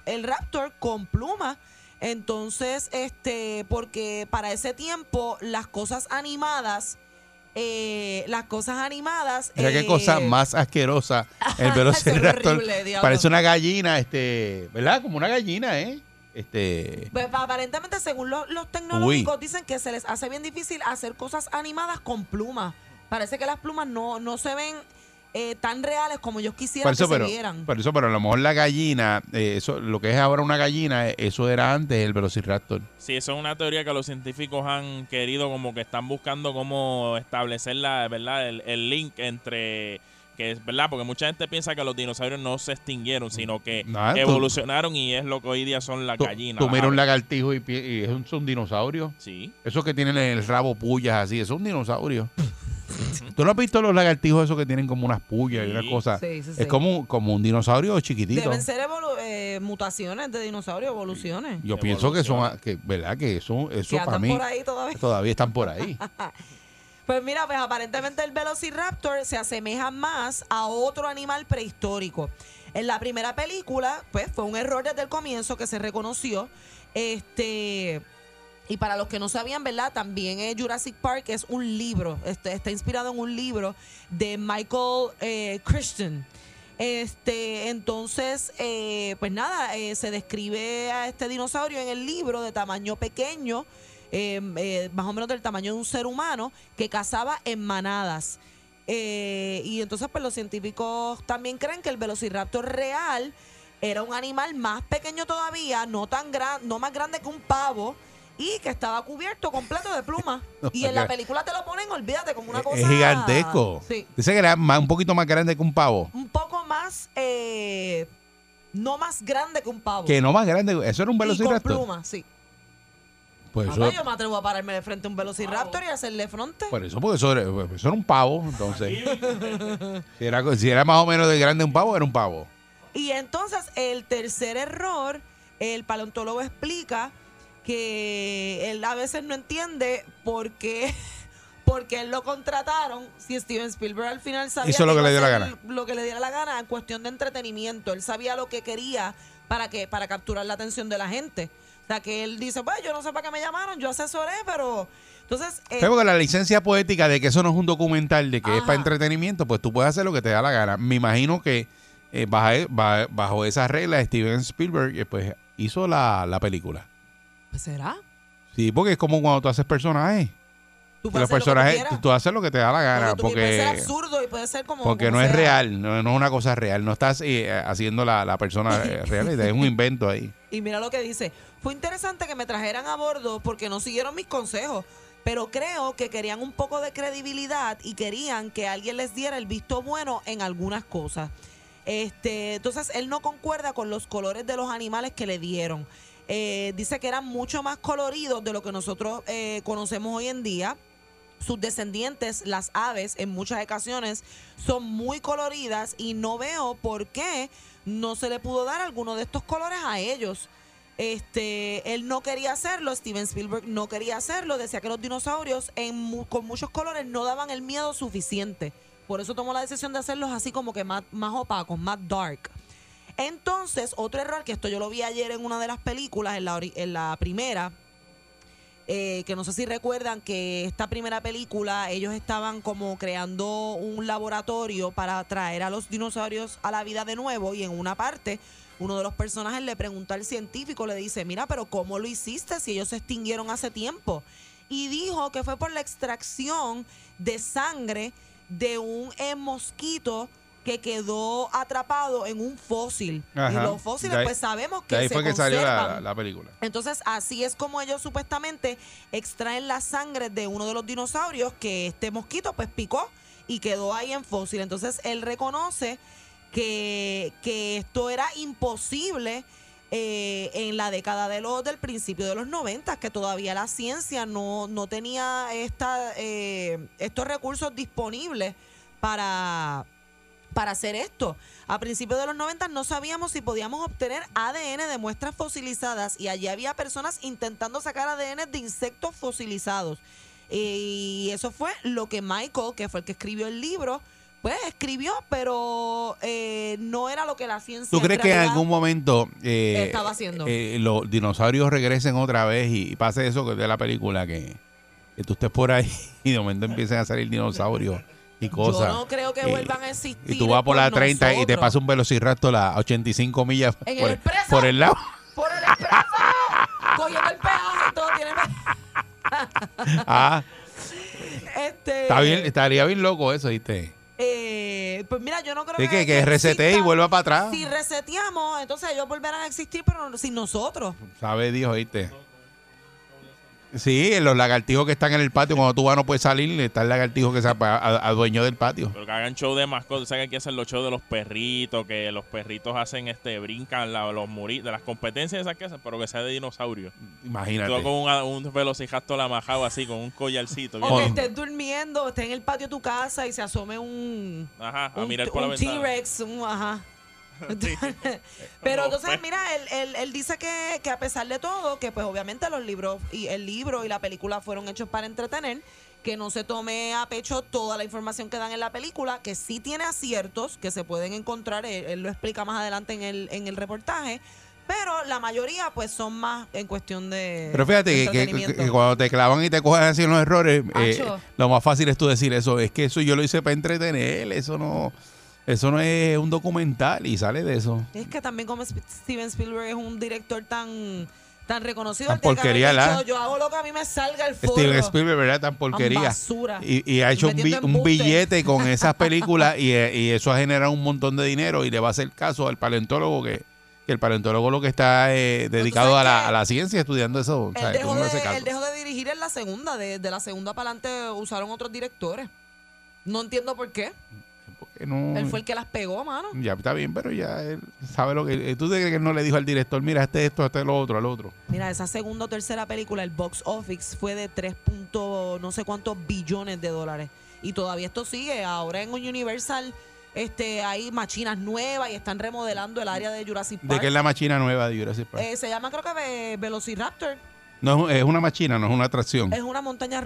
el Raptor con plumas. Entonces, este, porque para ese tiempo las cosas animadas, eh, las cosas animadas. Mira qué eh, cosa más asquerosa el velociraptor. horrible. Parece una gallina, este, ¿verdad? Como una gallina, ¿eh? Este, Pues, aparentemente, según los, los tecnológicos, dicen que se les hace bien difícil hacer cosas animadas con plumas. Parece que las plumas no, no se ven eh, tan reales como ellos quisieran por eso, que pero, se vieran. por eso, pero a lo mejor la gallina, eh, eso, lo que es ahora una gallina, eh, eso era antes el velociraptor. Sí, eso es una teoría que los científicos han querido, como que están buscando cómo establecer la, ¿verdad? El, el link entre que es verdad, porque mucha gente piensa que los dinosaurios no se extinguieron, sino que Nada, tú- evolucionaron y es lo que hoy día son las Tú, gallinas. tú miras un lagartijo y, es un, es un dinosaurio. Sí. Esos que tienen el rabo pullas así, es un dinosaurio. ¿Tú no has visto los lagartijos esos que tienen como unas pullas y una cosa? Sí, sí, Es sí. como, como un dinosaurio chiquitito. Deben ser evolu- eh, mutaciones de dinosaurios, evoluciones. Yo pienso que son, que, ¿verdad? Que eso, eso para mí por ahí todavía. todavía están por ahí. Pues mira, pues aparentemente el Velociraptor se asemeja más a otro animal prehistórico. En la primera película, pues fue un error desde el comienzo que se reconoció. Este. Y para los que no sabían, ¿verdad? También eh, Jurassic Park es un libro, este, está inspirado en un libro de Michael eh, Christian. Este, entonces, eh, pues nada, eh, se describe a este dinosaurio en el libro de tamaño pequeño, eh, eh, más o menos del tamaño de un ser humano, que cazaba en manadas. Eh, y entonces, pues los científicos también creen que el velociraptor real era un animal más pequeño todavía, no tan gran, no más grande que un pavo. Y que estaba cubierto completo de plumas. y en la película te lo ponen, olvídate, como una cosa. Es gigantesco. Sí. Dice que era más- un poquito más grande que un pavo. Un poco más, eh, no más grande que un pavo. Que no más grande. Eso era un Y con velociraptor. plumas, sí. Pues Papá, eso, yo me atrevo a pararme de frente a un velociraptor y hacerle fronte. por eso, porque eso era, eso era un pavo. Entonces, si era, si era más o menos de grande un pavo, era un pavo. Y entonces el tercer error, el paleontólogo explica que él a veces no entiende por qué, por qué él lo contrataron si Steven Spielberg al final sabía Hizo lo que le a dio la hacer gana. Lo que le diera la gana en cuestión de entretenimiento. Él sabía lo que quería para que para capturar la atención de la gente. O sea, que él dice, pues yo no sé para qué me llamaron, yo asesoré, pero... Entonces... eh, Pero porque la licencia poética de que eso no es un documental, de que es para entretenimiento, pues tú puedes hacer lo que te da la gana. Me imagino que eh, bajo, ba- bajo esas reglas, Steven Spielberg eh, pues, hizo la, la película. Pues, ¿Será? Sí, porque es como cuando tú haces personajes. Tú los personajes, tú, tú haces lo que te da la gana. Porque puede ser absurdo y puede ser como... porque como no es real, no, no es una cosa real. No estás eh, haciendo la, la persona eh, real, es un invento ahí. Y mira lo que dice. Fue interesante que me trajeran a bordo porque no siguieron mis consejos. Pero creo que querían un poco de credibilidad y querían que alguien les diera el visto bueno en algunas cosas. Este, entonces él no concuerda con los colores de los animales que le dieron. Eh, dice que eran mucho más coloridos de lo que nosotros eh, conocemos hoy en día. Sus descendientes, las aves, en muchas ocasiones son muy coloridas y no veo por qué no se le pudo dar alguno de estos colores a ellos. Este, él no quería hacerlo, Steven Spielberg no quería hacerlo, decía que los dinosaurios en con muchos colores no daban el miedo suficiente. Por eso tomó la decisión de hacerlos así como que más opacos, más dark. Entonces, otro error, que esto yo lo vi ayer en una de las películas, en la, en la primera, eh, que no sé si recuerdan que esta primera película ellos estaban como creando un laboratorio para traer a los dinosaurios a la vida de nuevo y en una parte uno de los personajes le pregunta al científico, le dice, mira, pero ¿cómo lo hiciste si ellos se extinguieron hace tiempo? Y dijo que fue por la extracción de sangre de un eh, mosquito que quedó atrapado en un fósil. Y los fósiles, ahí- pues sabemos que De ahí se fue que salió la película. Entonces, así es como ellos supuestamente extraen la sangre de uno de los dinosaurios que este mosquito pues picó y quedó ahí en fósil. Entonces, él reconoce que, que esto era imposible eh, en la década de los, del principio de los 90, que todavía la ciencia no, no tenía esta, eh, estos recursos disponibles para, para hacer esto. A principios de los 90 no sabíamos si podíamos obtener ADN de muestras fosilizadas y allí había personas intentando sacar ADN de insectos fosilizados. Y eso fue lo que Michael, que fue el que escribió el libro, pues escribió, pero eh, no era lo que la ciencia ¿Tú crees que en algún momento eh, estaba haciendo. eh, los dinosaurios regresen otra vez y, y pase eso que de la película, que, que tú estés por ahí y de momento empiecen a salir dinosaurios y cosas? Yo no creo que vuelvan a existir. Y tú vas por la 30 y te nosotros. pasa un velociraptor a 85 millas En el por, expreso. por el lado. Por el expreso, cogiendo el peaje y todo tiene. Ah, este, está bien, estaría bien loco eso, ¿viste? eh, pues mira, yo no creo Sí, que, que que resete y vuelva para atrás. Si reseteamos, entonces ellos volverán a existir, pero sin nosotros. Sabe Dios, ¿viste? Sí, los lagartijos que están en el patio, cuando tú vas no puedes salir, está el lagartijo que se apa- a- a dueño del patio. Pero que hagan show de mascotas, ¿sabes que aquí hacen los shows de los perritos? Que los perritos hacen este, brincan la- los muris, de las competencias esas que hacen, pero que sea de dinosaurio. Imagínate. Todo con un, un velociraptor amajado así, con un collarcito. O que estés durmiendo, estés en el patio de tu casa y se asome un, Ajá, a un, mirar por la un ventana. T-Rex, un ajá. Pero entonces, mira, él, él, él dice que, que a pesar de todo, que pues obviamente los libros y el libro y la película fueron hechos para entretener que no se tome a pecho toda la información que dan en la película, que sí tiene aciertos que se pueden encontrar, él, él lo explica más adelante en el, en el reportaje, pero la mayoría pues son más en cuestión de Pero fíjate que, que- cuando te clavan y te cogen así los errores, eh, lo más fácil es tú decir eso. Es que eso yo lo hice para entretener, eso no, eso no es un documental y sale de eso. Es que también como Steven Spielberg es un director tan tan reconocido, Tan porquería, la- yo hago lo que a mí me salga el forro. Steven Spielberg, ¿verdad? Tan porquería. basura. Y, y ha hecho un, bi- billete con esas películas y, eh, y eso ha generado un montón de dinero y le va a hacer caso al paleontólogo que, que el paleontólogo lo que está eh, dedicado a la, a la ciencia estudiando eso. Él dejó, ¿Cómo no de, dejó de dirigir en la segunda, de, de la segunda para adelante usaron otros directores. No entiendo por qué. Él fue el que las pegó, mano. Ya está bien, pero ya él sabe lo que... ¿Tú te crees que él no le dijo al director, mira, este esto, este lo otro, al otro? Mira, esa segunda o tercera película, el box office, fue de 3 punto no sé cuántos billones de dólares. Y todavía esto sigue. Ahora en Universal este, hay machinas nuevas y están remodelando el área de Jurassic Park. ¿De qué es la machina nueva de Jurassic Park? Eh, se llama creo que Ve- Velociraptor. No, es es una machina, no es una atracción. Es una montaña...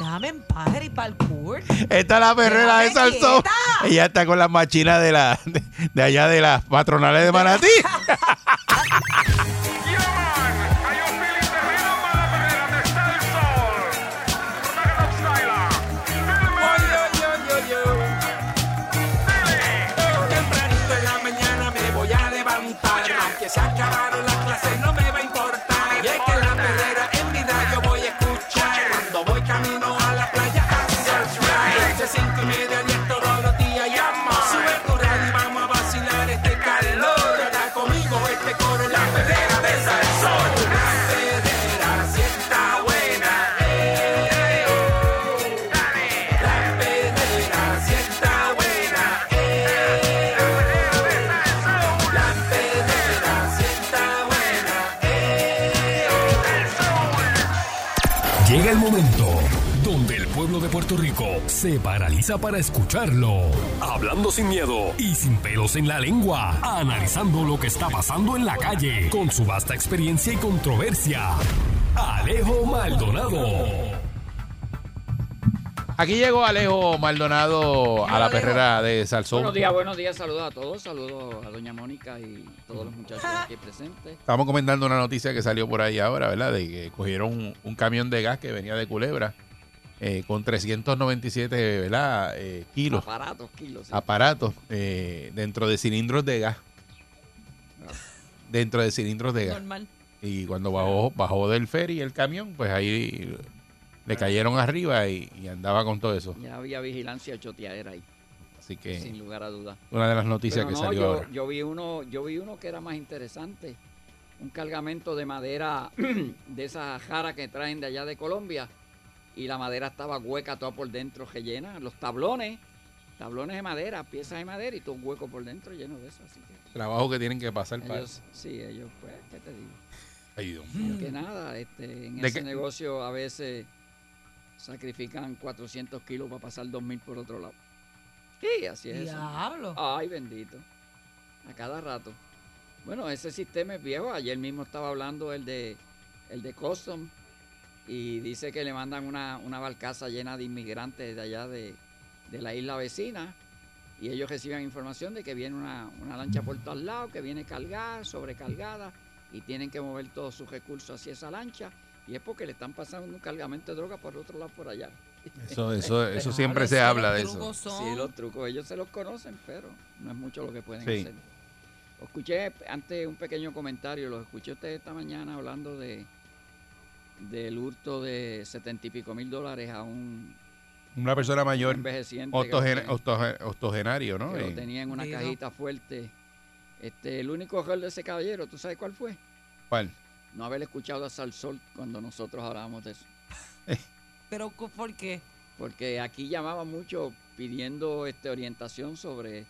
Déjame en paz, y parkour. Esta es la perrera de Salsón. Ella está con las machinas de, la, de, de allá de las patronales de Manatí. se paraliza para escucharlo. Hablando sin miedo y sin pelos en la lengua. Analizando lo que está pasando en la calle con su vasta experiencia y controversia. Alejo Maldonado. Aquí llegó Alejo Maldonado a la perrera de Salsón. Buenos días, buenos días, saludos a todos, saludos a doña Mónica y todos los muchachos aquí presentes. Estamos comentando una noticia que salió por ahí ahora, ¿verdad? De que cogieron un, un camión de gas que venía de Culebra eh, con 397, ¿verdad? Eh, kilos. Aparatos, kilos. sí. Aparatos eh, dentro de cilindros de gas. Dentro de cilindros de gas. Normal. Y cuando bajó, bajó del ferry el camión, pues ahí le cayeron arriba y, y andaba con todo eso. Ya había vigilancia choteadera ahí, Así que sin lugar a dudas. una de las noticias Pero que no, salió yo, ahora. yo vi uno, yo vi uno que era más interesante, un cargamento de madera de esa jara que traen de allá de Colombia y la madera estaba hueca toda por dentro, rellena, los tablones, tablones de madera, piezas de madera y todo un hueco por dentro lleno de eso, así que Trabajo que tienen que pasar para ellos, sí, ellos, pues, ¿qué te digo? Ay, Dios mío. Que nada, este, en ¿De ese qué? negocio a veces sacrifican 400 kilos para pasar 2000 por otro lado. Sí, así es. eso. Diablo. Ay, bendito. A cada rato. Bueno, ese sistema es viejo. Ayer mismo estaba hablando el de el de Custom y dice que le mandan una, una barcaza llena de inmigrantes de allá de, de la isla vecina y ellos reciben información de que viene una, una lancha por todos lados, que viene cargada, sobrecargada y tienen que mover todos sus recursos hacia esa lancha y es porque le están pasando un cargamento de droga por otro lado por allá. Eso, eso, eso siempre se habla de eso. Sí, los trucos, ellos se los conocen, pero no es mucho lo que pueden Sí. hacer. Escuché antes un pequeño comentario, lo escuché usted esta mañana hablando de del hurto de setenta y pico mil dólares a un Una persona mayor, envejeciente octogen- octogen- octogenario, ¿no? que lo tenía en una Digo. cajita fuerte. Este, el único error de ese caballero, ¿tú sabes cuál fue? ¿Cuál? No haber escuchado a Salsol cuando nosotros hablábamos de eso. Pero ¿por qué? Porque aquí llamaba mucho pidiendo este orientación sobre,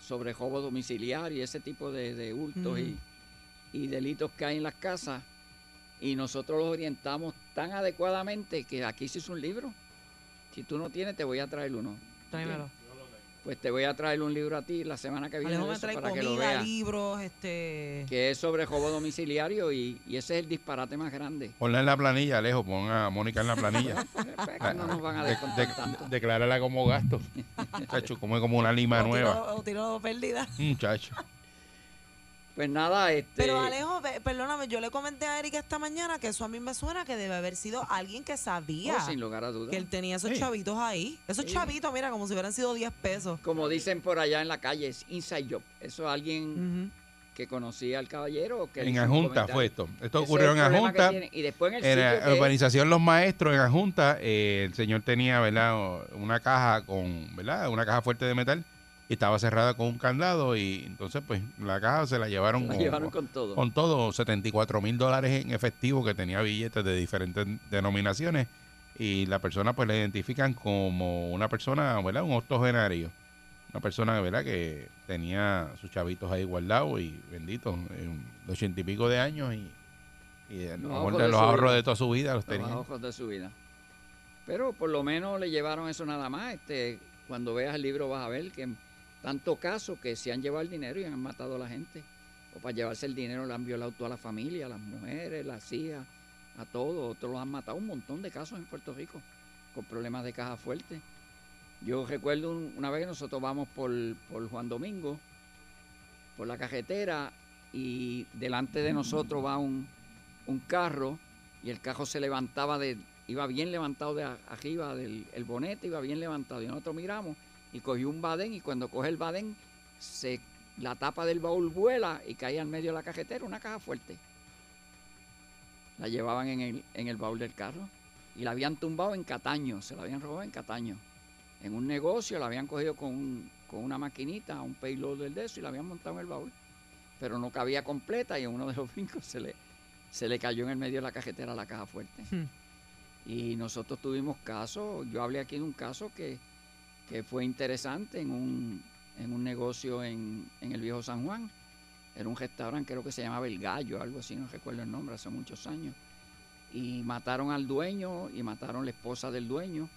sobre robo domiciliario y ese tipo de, de hurtos y, y delitos que hay en las casas. Y nosotros los orientamos tan adecuadamente que aquí se hizo un libro. Si tú no tienes, te voy a traer uno. Tráemelo. Pues te voy a traer un libro a ti la semana que viene de me eso trae para que lo comida, veas. libros, este... Que es sobre robo domiciliario y, y ese es el disparate más grande. Ponla en la planilla, Alejo, pon a Mónica en la planilla. que no nos van a De- tanto. declárala como gasto. Muchacho, come como una lima o nueva. tiro- o tiro pérdida. Muchacho. Pues nada, este. Pero Alejo, perdóname, yo le comenté a Erika esta mañana que eso a mí me suena que debe haber sido alguien que sabía Oh, sin lugar a dudas. que él tenía esos Sí. chavitos ahí. Esos Sí. chavitos, mira, como si hubieran sido 10 pesos. Como dicen por allá en la calle, es inside job. Eso es alguien que conocía al caballero. Que En Ajunta fue esto. Esto ocurrió en Ajunta. Y después en el En la es- urbanización Los Maestros en Ajunta, eh, el señor tenía, ¿verdad? Una caja con, ¿verdad? Una caja fuerte de metal y estaba cerrada con un candado y entonces pues la caja se la llevaron, la con, llevaron con todo. Con todo, 74 mil dólares en efectivo que tenía billetes de diferentes denominaciones y la persona pues la identifican como una persona, ¿verdad? Un octogenario. Una persona, ¿verdad? Que tenía sus chavitos ahí guardados y benditos, en de ochenta y pico de años y, y a lo mejor de los ahorros vida. de toda su vida los Los tenía. de su vida. Pero por lo menos le llevaron eso nada más. Este, cuando veas el libro vas a ver que tanto caso que se han llevado el dinero y han matado a la gente. O para llevarse el dinero le han violado toda la familia, las mujeres, las hijas, a todos. Otros los han matado. Un montón de casos en Puerto Rico con problemas de caja fuerte. Yo recuerdo un- una vez que nosotros vamos por, por Juan Domingo, por la carretera, y delante de nosotros va un, un carro y el carro se levantaba de iba bien levantado de a- arriba del el bonete iba bien levantado y nosotros miramos y cogió un badén y cuando coge el badén se la tapa del baúl vuela y caía en medio de la carretera una caja fuerte. La llevaban en el, en el baúl del carro y la habían tumbado en Cataño se la habían robado en Cataño. En un negocio la habían cogido con, un- con una maquinita un payloader de eso y la habían montado en el baúl pero no cabía completa y en uno de los brincos se le, se le cayó en el medio de la cajetera la caja fuerte. Y nosotros tuvimos casos, yo hablé aquí de un caso que, que fue interesante en un, en un negocio en, en el viejo San Juan. Era un restaurante, creo que se llamaba El Gallo, algo así, no recuerdo el nombre, hace muchos años. Y mataron al dueño y mataron la esposa del dueño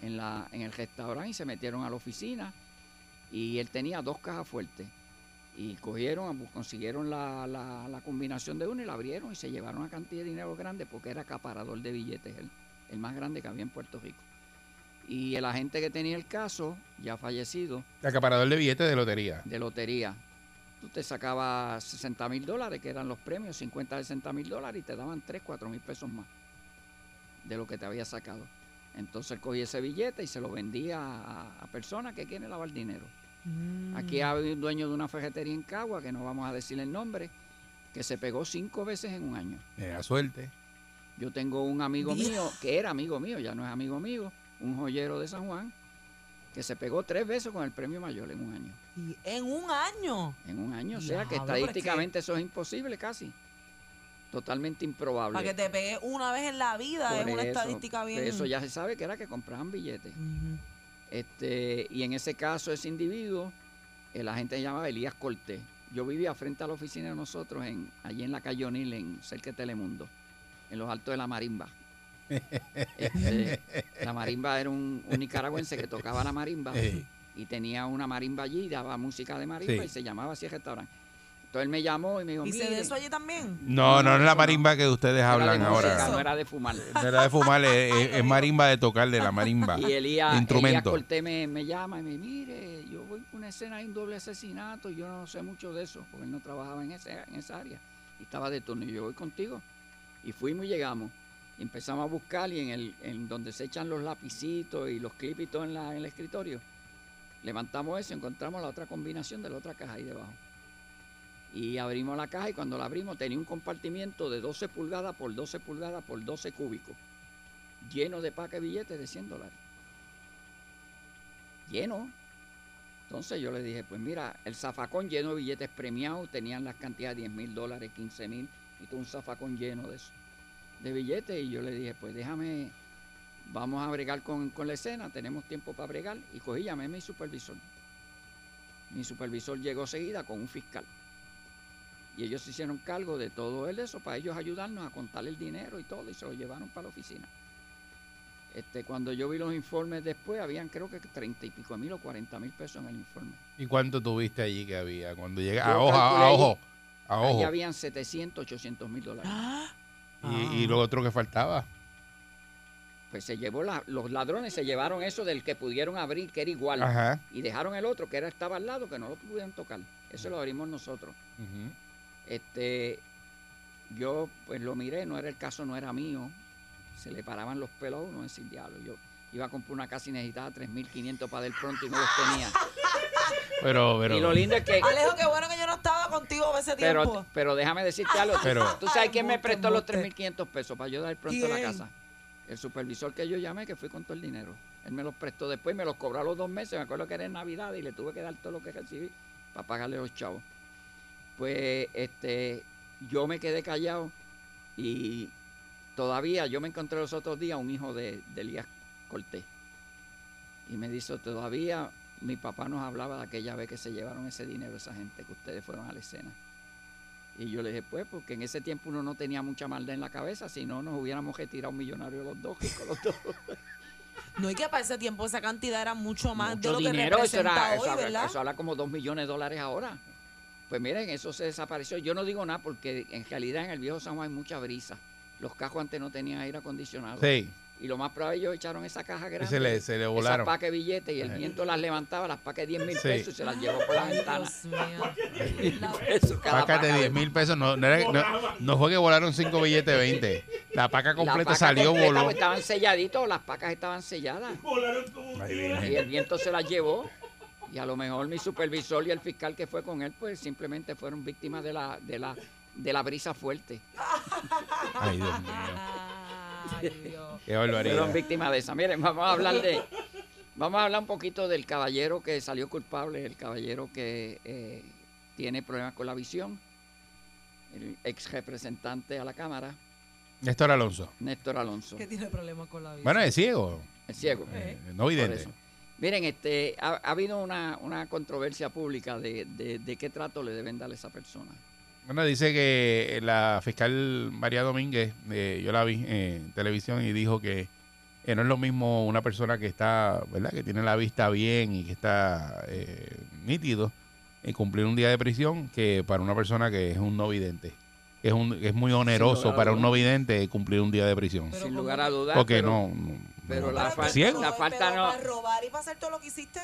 en, la, en el restaurante y se metieron a la oficina. Y él tenía dos cajas fuertes y cogieron, consiguieron la, la- la combinación de uno y la abrieron y se llevaron una cantidad de dinero grande porque era acaparador de billetes, el, el más grande que había en Puerto Rico. Y el agente que tenía el caso, ya fallecido, Acaparador de billetes de lotería. de lotería, tú te sacabas 60 mil dólares, que eran los premios, 50, 60 mil dólares, y te daban 3, 4 mil pesos más de lo que te había sacado. Entonces él cogía ese billete y se lo vendía a, a personas que quieren lavar dinero. Aquí hay un dueño de una ferretería en Cagua, que no vamos a decir el nombre, que se pegó cinco veces en un año. Era suerte. Yo tengo un amigo mío, que era amigo mío, ya no es amigo mío, un joyero de San Juan, que se pegó tres veces con el premio mayor en un año. Y en un año. En un año, o sea que estadísticamente eso es imposible casi. Totalmente improbable. Para que te pegue una vez en la vida Por es una eso, estadística bien. Eso ya se sabe que era que compraban billetes. este, y en ese caso, ese individuo, el agente se llamaba Elías Cortés. Yo vivía frente a la oficina de nosotros, en, allí en la calle O'Neill, en cerca de Telemundo, en los altos de la marimba. Este, la marimba era un, un nicaragüense que tocaba la marimba Sí. y tenía una marimba allí, daba música de marimba Sí. y se llamaba así el restaurante. Entonces él me llamó y me dijo, ¿Y se de "Mire, eso allí también? No, no es la marimba que ustedes hablan música, ahora. No era de fumar. No era de fumar, es, es- es marimba de tocar de la marimba. Y Elías, Elías. Cortés me, me llama y me dice, mire, yo voy por una escena de un doble asesinato, yo no sé mucho de eso, porque él no trabajaba en, ese, en esa área. Y estaba de turno, y yo voy contigo. Y fuimos y llegamos. Y empezamos a buscar y en, el, en donde se echan los lapicitos y los clipitos en, la, en el escritorio, levantamos eso y encontramos la otra combinación de la otra caja ahí debajo. Y abrimos la caja y cuando la abrimos tenía un compartimiento de 12 pulgadas por 12 pulgadas por 12 cúbicos, lleno de paques de billetes de 100 dólares. Lleno. Entonces yo le dije, pues mira, el zafacón lleno de billetes premiados, tenían las cantidades de 10 mil dólares, 15 mil, y todo un zafacón lleno de eso, de billetes. Y yo le dije, pues déjame, vamos a bregar con, con la escena, tenemos tiempo para bregar. Y cogí, llamé a mi supervisor. Mi supervisor llegó seguida con un fiscal. Y ellos se hicieron cargo de todo el eso para ellos ayudarnos a contar el dinero y todo, y se lo llevaron para la oficina. Este, cuando yo vi los informes después, habían creo que 30 y pico mil o 40 mil pesos en el informe. ¿Y cuánto tuviste allí que había? Cuando llega Yo a ojo, a allí- ojo, a ojo. habían 700, 800 mil dólares. Y, y lo otro que faltaba. Pues se llevó la- los ladrones se llevaron eso del que pudieron abrir, que era igual. Ajá. Y dejaron el otro, que era estaba al lado, que no lo pudieron tocar. Eso lo abrimos nosotros. Este, yo pues lo miré, no era el caso, no era mío. Se le paraban los pelos a uno, decir diablo. Yo iba a comprar una casa y necesitaba 3.500 para del pronto y no los tenía. Pero, pero. Y lo lindo es que... Alejo, qué bueno que yo no estaba contigo ese tiempo. Pero, pero déjame decirte algo. Pero- ¿Tú sabes quién me prestó los embuste. 3.500 pesos para yo dar pronto a la casa? El supervisor que yo llamé, que fui con todo el dinero. Él me los prestó después y me los cobró a los dos meses. Me acuerdo que era en Navidad y le tuve que dar todo lo que recibí para pagarle los chavos. Pues este, yo me quedé callado y todavía yo me encontré los otros días un hijo de, de Elías Cortés. Y me dice, todavía mi papá nos hablaba de aquella vez que se llevaron ese dinero esa gente que ustedes fueron a la escena. Y yo le dije, pues, porque en ese tiempo uno no tenía mucha maldad en la cabeza, si no nos hubiéramos retirado un millonario los dos, ricos los dos. No, y que para ese tiempo esa cantidad era mucho más de Mucho lo que dinero, eso, representa era, hoy, eso, habla, ¿verdad? eso habla como dos millones de dólares ahora. Pues miren, eso se desapareció. Yo no digo nada porque en realidad en el viejo San Juan hay mucha brisa. Los cajos antes no tenían aire acondicionado. Sí. Y lo más probable ellos echaron esa caja grande. se le- se le volaron. Esas pacas de billetes y el viento las levantaba, las pacas de 10 mil Sí. pesos y se las llevó por la ventana. Pacas de paca 10 mil pesos. No, no, era- no- no fue que volaron cinco billetes de 20. La paca La completa paca salió, completa, voló. pues, estaban selladitos, las pacas estaban selladas. Y el viento se las llevó. Y a lo mejor mi supervisor y el fiscal que fue con él, pues simplemente fueron víctimas de la, de la, de la brisa fuerte. Ay, Dios mío. Qué Fueron víctimas de esa. Miren, vamos a hablar de. Vamos a hablar un poquito del caballero que salió culpable, el caballero que eh, tiene problemas con la visión, el ex representante a la Cámara, Néstor Alonso. Néstor Alonso. Que tiene problemas con la vida. Bueno, es ciego. El ciego. Eh, no Por vidente. Miren, este, ha, ha habido una, una controversia pública de, de- de qué trato le deben dar a esa persona. Bueno, dice que la fiscal María Domínguez, eh, yo la vi en televisión y dijo que eh, no es lo mismo una persona que está, ¿verdad? Que tiene la vista bien y que está eh, nítido en cumplir un día de prisión que para una persona que es un no vidente. Que es, un, que es muy oneroso para un no vidente cumplir un día de prisión. Sin lugar a dudas. Porque pero- no, no- Pero no- la, fal- ciego. la falta Pero no. para robar y para hacer todo lo que hiciste,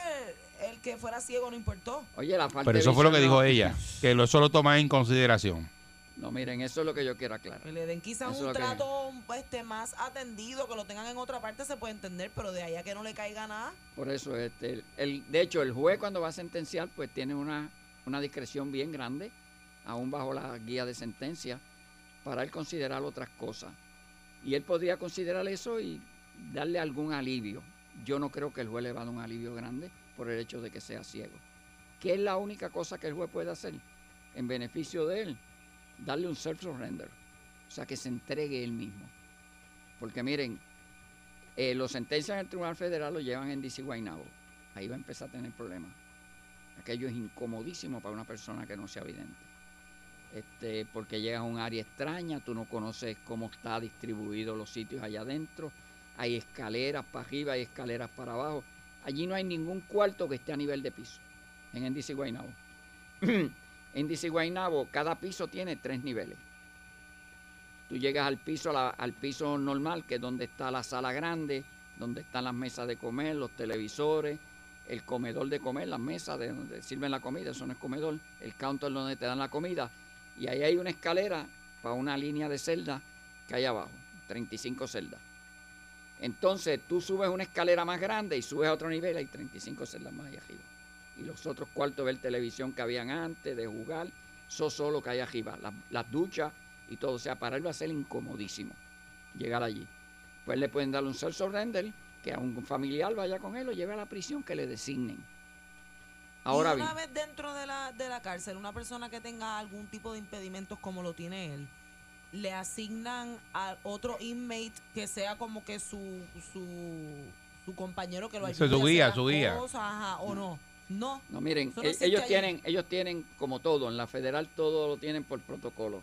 el que fuera ciego no importó. Oye, la falta Pero eso fue lo que visión dijo no- ella, que lo, eso lo toma en consideración. No, miren, eso es lo que yo quiero aclarar. Que le den quizás un lo que- trato este, más atendido, que lo tengan en otra parte, se puede entender, pero de ahí a que no le caiga nada. Por eso, este, el, el- de hecho, el juez cuando va a sentenciar, pues tiene una, una discreción bien grande, aún bajo la guía de sentencia, para él considerar otras cosas. Y él podría considerar eso y darle algún alivio. Yo no creo que el juez le va a dar un alivio grande por el hecho de que sea ciego. ¿Qué es la única cosa que el juez puede hacer en beneficio de él? Darle un self-surrender. O sea, que se entregue él mismo. Porque miren, eh, lo sentencian en el Tribunal Federal, lo llevan en DC Guaynabo. Ahí va a empezar a tener problemas. Aquello es incomodísimo para una persona que no sea vidente. Este, porque llegas a un área extraña, tú no conoces cómo está distribuido los sitios allá adentro. Hay escaleras para arriba, hay escaleras para abajo. Allí no hay ningún cuarto que esté a nivel de piso en NDC Guaynabo. en DC Guaynabo cada piso tiene tres niveles. Tú llegas al piso, al piso normal, que es donde está la sala grande, donde están las mesas de comer, los televisores, el comedor de comer, las mesas de donde sirven la comida, eso no es comedor, el counter donde te dan la comida. Y ahí hay una escalera para una línea de celdas que hay abajo, 35 celdas. Entonces tú subes una escalera más grande y subes a otro nivel, hay 35 celdas más allá arriba. Y los otros cuartos de ver televisión que habían antes, de jugar, eso solo que hay arriba. Las, las duchas y todo. O sea, para él va a ser incomodísimo llegar allí. Pues le pueden dar un self surrender, que a un familiar vaya con él, lo lleve a la prisión que le designen. Ahora y bien, una vez dentro de la, de la cárcel, una persona que tenga algún tipo de impedimentos como lo tiene él, le asignan a otro inmate que sea como que su, su, su compañero que lo ayude su a hacer guía, su guía. cosas, ajá, o no. No. No, miren, no e- ellos tienen, ellos tienen como todo, en la federal todo lo tienen por protocolo.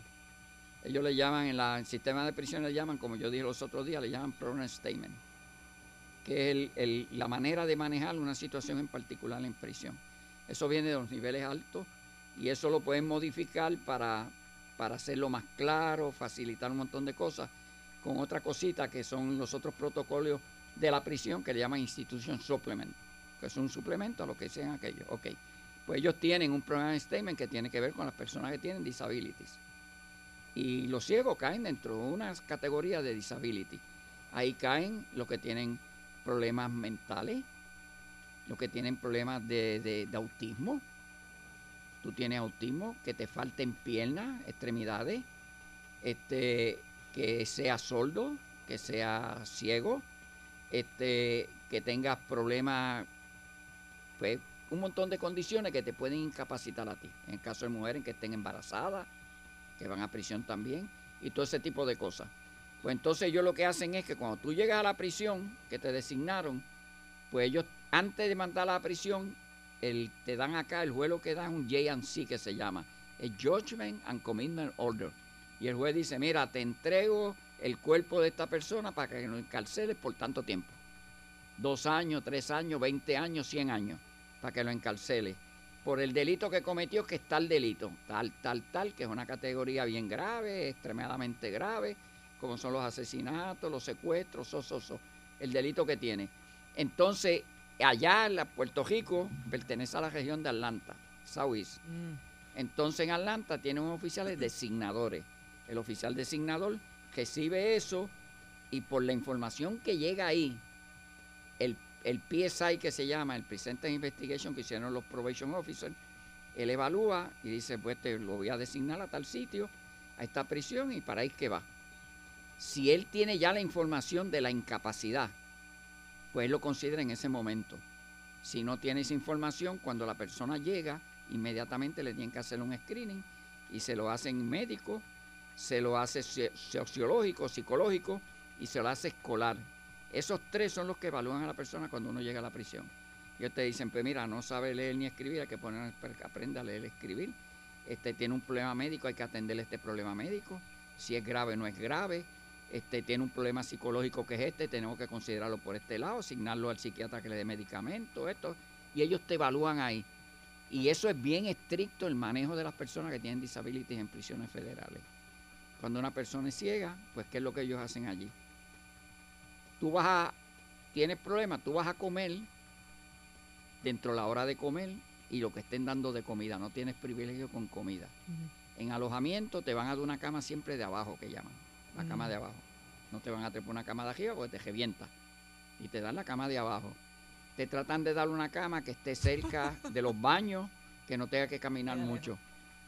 Ellos le llaman, en la- el sistema de prisión le llaman, como yo dije los otros días, le llaman program statement. que es el- el- la manera de manejar una situación en particular en prisión. Eso viene de los niveles altos y eso lo pueden modificar para, para hacerlo más claro, facilitar un montón de cosas, con otra cosita que son los otros protocolos de la prisión que le llaman Institution Supplement, que es un suplemento a lo que sean aquellos. Ok, pues ellos tienen un programa statement que tiene que ver con las personas que tienen disabilities. Y los ciegos caen dentro de una categoría de disability. Ahí caen los que tienen problemas mentales, los que tienen problemas de- de autismo. Tú tienes autismo, que te falten piernas, extremidades, este, que sea sordo, que sea ciego, este, que tengas problemas, pues un montón de condiciones que te pueden incapacitar a ti. En el caso de mujeres que estén embarazadas, que van a prisión también, y todo ese tipo de cosas. Pues entonces ellos lo que hacen es que cuando tú llegas a la prisión que te designaron, pues ellos antes de mandar a la prisión, el, te dan acá, el juez lo que da es un J&C que se llama, el Judgment and Commitment Order. Y el juez dice, mira, te entrego el cuerpo de esta persona para que lo encarceles por tanto tiempo. Dos años, tres años, veinte años, cien años, para que lo encarceles. Por el delito que cometió, que es tal delito, tal, tal, tal, que es una categoría bien grave, extremadamente grave, como son los asesinatos, los secuestros, so, so, so, el delito que tiene. Entonces, allá en la Puerto Rico pertenece a la región de Atlanta, Southeast. Entonces en Atlanta tienen unos oficiales designadores. El oficial designador recibe eso y por la información que llega ahí, el, el PSI que se llama, el Present Investigation que hicieron los Probation Officers, él evalúa y dice, pues te lo voy a designar a tal sitio, a esta prisión y para ahí que va. Si él tiene ya la información de la incapacidad, pues lo considera en ese momento. Si no tiene esa información, cuando la persona llega, inmediatamente le tienen que hacer un screening y se lo hacen médico, se lo hace soci- sociológico, psicológico y se lo hace escolar. Esos tres son los que evalúan a la persona cuando uno llega a la prisión. Ellos te dicen, pues mira, no sabe leer ni escribir, hay que poner aprenda a leer y escribir. Este tiene un problema médico, hay que atenderle este problema médico. Si es grave, no es grave. Este tiene un problema psicológico que es este, tenemos que considerarlo por este lado, asignarlo al psiquiatra que le dé medicamento, esto. Y ellos te evalúan ahí. Y eso es bien estricto el manejo de las personas que tienen disabilities en prisiones federales. Cuando una persona es ciega, pues ¿qué es lo que ellos hacen allí? Tú vas a, tienes problemas, tú vas a comer dentro de la hora de comer y lo que estén dando de comida, no tienes privilegio con comida. En alojamiento te van a dar una cama siempre de abajo, que llaman, la cama Mm. de abajo. No te van a trepar una cama de arriba porque te revienta. Y te dan la cama de abajo. Te tratan de dar una cama que esté cerca de los baños, que no tenga que caminar mucho.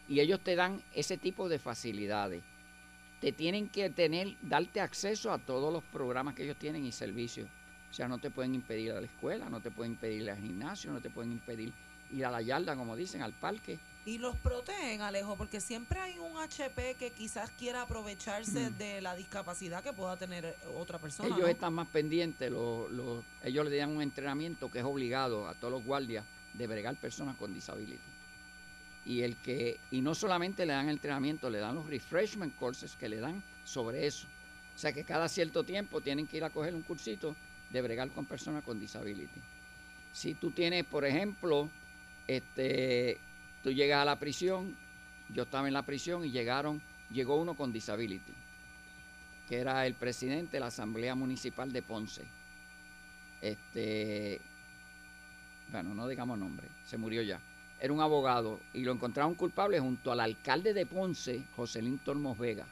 Y ellos te dan ese tipo de facilidades. Te tienen que tener, darte acceso a todos los programas que ellos tienen y servicios. O sea, no te pueden impedir ir a la escuela, no te pueden impedir ir al gimnasio, no te pueden impedir ir a la yarda, como dicen, al parque. Y los protegen, Alejo, porque siempre hay un HP que quizás quiera aprovecharse de la discapacidad que pueda tener otra persona. ellos ¿no? están más pendientes, lo- lo- ellos le dan un entrenamiento que es obligado a todos los guardias de bregar personas con disability. Y el que, y no solamente le dan el entrenamiento, le dan los refreshment courses que le dan sobre eso. O sea que cada cierto tiempo tienen que ir a coger un cursito de bregar con personas con disability. Si tú tienes, por ejemplo, este, tú llegas a la prisión, yo estaba en la prisión y llegaron, llegó uno con disability que era el presidente de la Asamblea Municipal de Ponce. Este, bueno, no digamos nombre, se murió ya. Era un abogado y lo encontraron culpable junto al alcalde de Ponce, Joselín Tormos Vega.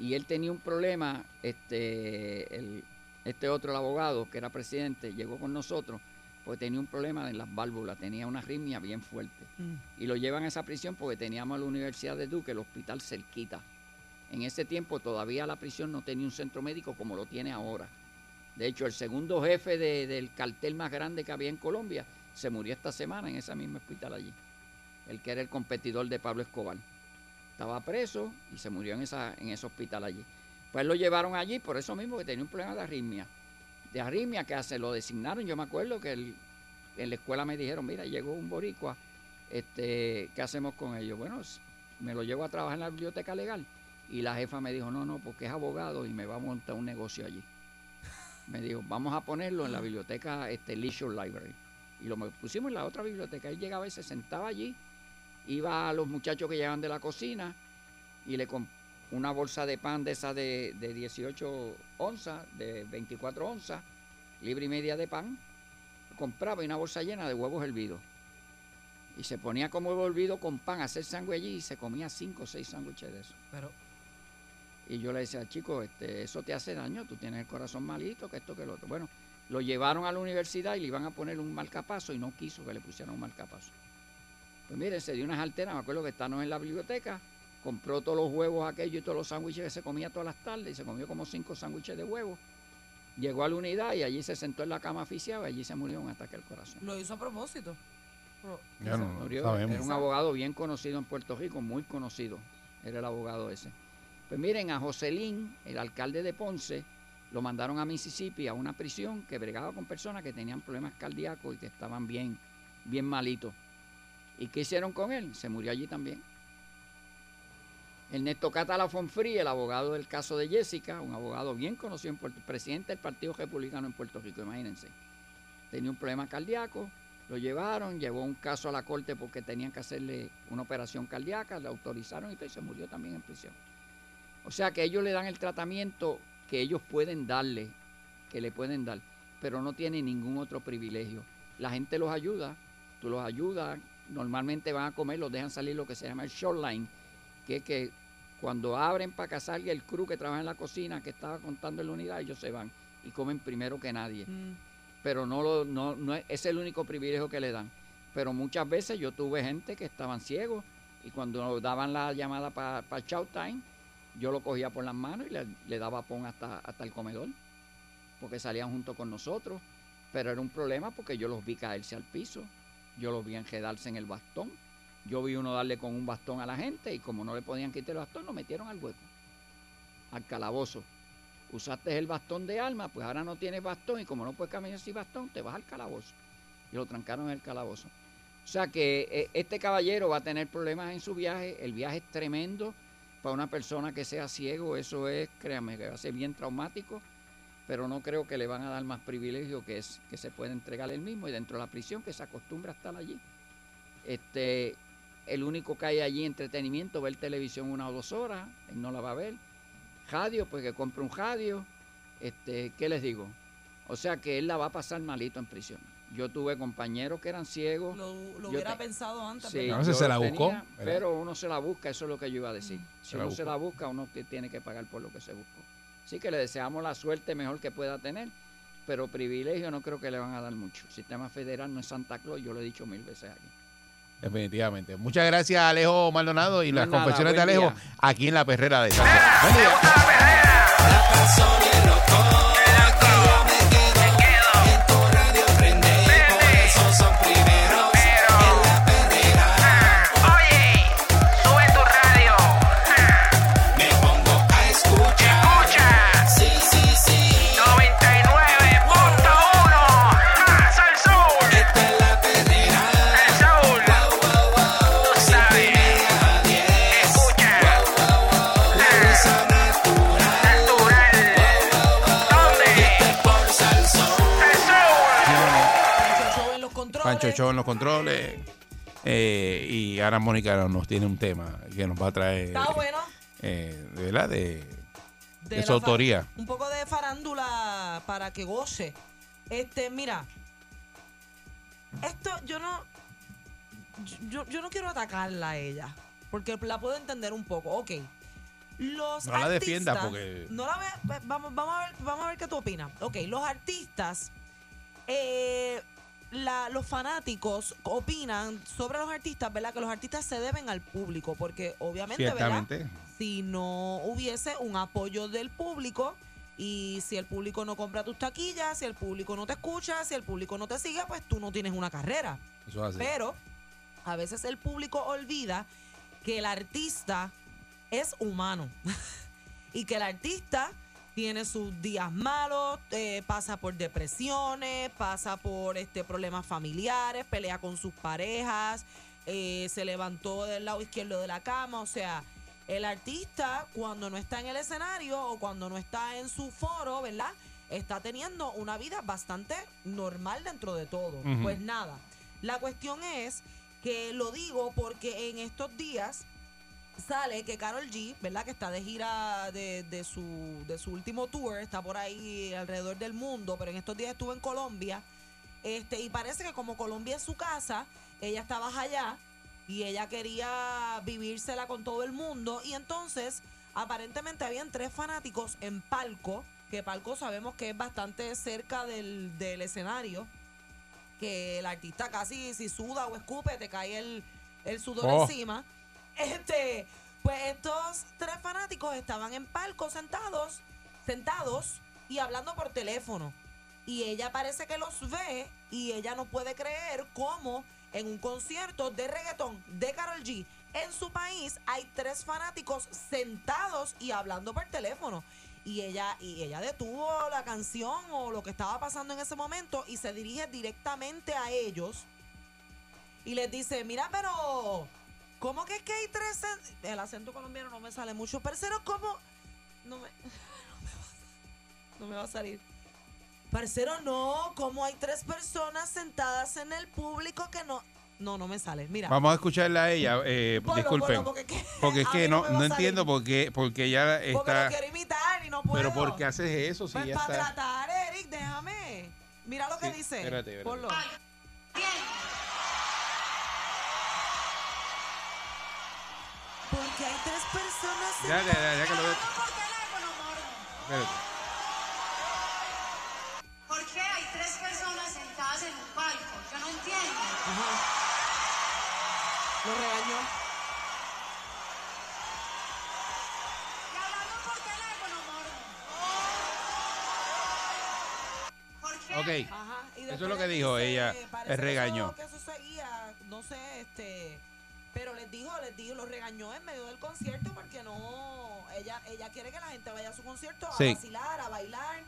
Y él tenía un problema, este, este otro el abogado, que era presidente, llegó con nosotros, porque tenía un problema en las válvulas, tenía una arritmia bien fuerte. Y lo llevan a esa prisión porque teníamos la Universidad de Duque, el hospital cerquita. En ese tiempo todavía la prisión no tenía un centro médico como lo tiene ahora. De hecho, el segundo jefe de- del cartel más grande que había en Colombia se murió esta semana en ese mismo hospital allí. El que era el competidor de Pablo Escobar. Estaba preso y se murió en, esa, en ese hospital allí. Pues lo llevaron allí por eso mismo que tenía un problema de arritmia. De arritmia que hace, lo designaron. Yo me acuerdo que el- en la escuela me dijeron, mira, llegó un boricua, este, ¿qué hacemos con ellos? Bueno, me lo llevo a trabajar en la biblioteca legal. Y la jefa me dijo, no, no, porque es abogado y me va a montar un negocio allí. Me dijo, vamos a ponerlo en la biblioteca este, Leisure Library. Y lo pusimos en la otra biblioteca. Él llegaba y se sentaba allí, iba a los muchachos que llegaban de la cocina y le compraba una bolsa de pan de esa de, de 18 onzas, de 24 onzas, libre y media de pan, compraba y una bolsa llena de huevos hervidos. Y se ponía como huevo hervido con pan a hacer sándwich allí y se comía cinco o seis sándwiches de eso. Pero, Y yo le decía, chico, este, eso te hace daño, tú tienes el corazón malito, que esto, que lo otro. Bueno, lo llevaron a la universidad y le iban a poner un marcapaso y no quiso que le pusieran un marcapaso. Pues mire, se dio unas alternas, me acuerdo que estábamos en la biblioteca, compró todos los huevos aquellos y todos los sándwiches que se comía todas las tardes y se comió como cinco sándwiches de huevo. Llegó a la unidad y allí se sentó en la cama asfixiado y allí se murió un ataque al corazón. lo hizo a propósito. Ya no, Murió. sabemos. Era un abogado bien conocido en Puerto Rico, muy conocido. Era el abogado ese. Pues miren, a Joselín, el alcalde de Ponce, lo mandaron a Mississippi, a una prisión que bregaba con personas que tenían problemas cardíacos y que estaban bien, bien malitos. ¿Y qué hicieron con él? Se murió allí también. Ernesto Catala Fonfrí, el abogado del caso de Jessica, un abogado bien conocido en Puerto presidente del Partido Republicano en Puerto Rico, imagínense. Tenía un problema cardíaco, lo llevaron, llevó un caso a la corte porque tenían que hacerle una operación cardíaca, le autorizaron y se murió también en prisión. O sea que ellos le dan el tratamiento que ellos pueden darle, que le pueden dar, pero no tienen ningún otro privilegio. La gente los ayuda, tú los ayudas, normalmente van a comer, los dejan salir lo que se llama el shoreline, que es que cuando abren para que salga el crew que trabaja en la cocina, que estaba contando en la unidad, ellos se van y comen primero que nadie pero no, lo, no, no es, es el único privilegio que le dan. Pero muchas veces yo tuve gente que estaban ciegos y cuando daban la llamada para el show time, yo lo cogía por las manos y le, le daba pon hasta, hasta el comedor, porque salían junto con nosotros. Pero era un problema porque yo los vi caerse al piso, yo los vi enredarse en el bastón, yo vi uno darle con un bastón a la gente y como no le podían quitar el bastón, lo metieron al hueco, al calabozo usaste el bastón de alma, pues ahora no tienes bastón y como no puedes caminar sin bastón, te vas al calabozo. Y lo trancaron en el calabozo. O sea que eh, este caballero va a tener problemas en su viaje, el viaje es tremendo para una persona que sea ciego, eso es, créanme, que va a ser bien traumático, pero no creo que le van a dar más privilegio que es que se puede entregar él mismo y dentro de la prisión que se acostumbra a estar allí. Este, el único que hay allí entretenimiento, ver televisión una o dos horas, él no la va a ver radio, pues que compre un radio. Este, ¿Qué les digo? O sea que él la va a pasar malito en prisión. Yo tuve compañeros que eran ciegos. Lo, lo hubiera te- pensado antes. Sí, ese yo se la buscó, pero uno se la busca, eso es lo que yo iba a decir. Si Se la uno se la busca, uno que tiene que pagar por lo que se buscó. Así que le deseamos la suerte mejor que pueda tener, pero privilegio no creo que le van a dar mucho. El sistema federal no es Santa Claus, yo lo he dicho mil veces aquí. Definitivamente. Muchas gracias, Alejo Maldonado, y las nada, confesiones de Alejo día. aquí en la perrera de Salsa. Buen Show en los controles. eh, y ahora Mónica nos tiene un tema que nos va a traer. Está bueno. eh, de verdad, de, de su autoría. Un poco de farándula para que goce. Este, mira. Esto yo no. Yo, yo no quiero atacarla a ella. Porque la puedo entender un poco. Ok. Los No la defienda artistas- porque- No la ve- vamos, vamos, a ver, vamos a ver qué tú opinas. Ok, los artistas. eh, la- los fanáticos opinan sobre los artistas, ¿verdad? Que los artistas se deben al público. Porque obviamente, ¿verdad? Si no hubiese un apoyo del público y si el público no compra tus taquillas, si el público no te escucha, si el público no te sigue, pues tú no tienes una carrera. Eso es así. Pero a veces el público olvida que el artista es humano y que el artista tiene sus días malos, eh, pasa por depresiones, pasa por este problemas familiares, pelea con sus parejas, eh, se levantó del lado izquierdo de la cama, o sea, el artista cuando no está en el escenario o cuando no está en su foro, ¿verdad? está teniendo una vida bastante normal dentro de todo. Pues nada, la cuestión es que lo digo porque en estos días sale que Carol G, ¿verdad? Que está de gira de, de su, de su último tour, está por ahí alrededor del mundo, pero en estos días estuvo en Colombia. Este, y parece que como Colombia es su casa, ella estaba allá y ella quería vivírsela con todo el mundo. Y entonces, aparentemente habían tres fanáticos en palco, que palco sabemos que es bastante cerca del, del escenario, que el artista casi si suda o escupe, te cae el, el sudor Oh. encima. Este, pues estos tres fanáticos estaban en palco sentados, sentados y hablando por teléfono. Y ella parece que los ve y ella no puede creer cómo en un concierto de reggaetón de Carol G en su país hay tres fanáticos sentados y hablando por teléfono. Y ella, y ella detuvo la canción o lo que estaba pasando en ese momento y se dirige directamente a ellos y les dice, mira, pero ¿cómo que es que hay tres? en-?" El acento colombiano no me sale mucho, parcero, ¿cómo? No me, no me va a salir. Parcero, no, ¿cómo hay tres personas sentadas en el público que no? No, no me sale. Mira. Vamos a escucharla a ella. Eh, Ponlo, disculpen. porque es que porque es a que mí no no, entiendo por qué, porque ella Porque lo está. quiero imitar y no puedo. Pero ¿por qué haces eso? Si Pues ya para está. tratar, Eric, déjame. Mira lo que dice. espérate, espérate. Ponlo. Porque hay tres personas Ya, ya, ya, ya que lo veo. Espérate. ¿Por qué hay tres personas sentadas en un palco? Yo no entiendo. Lo regañó. Y hablando por teléfono, mordo. ¿Por qué? Ok. Ajá, Eso es lo que dijo ella, el que regaño. Dijo, les dijo, lo regañó en medio del concierto porque no. Ella, ella quiere que la gente vaya a su concierto a vacilar, a bailar.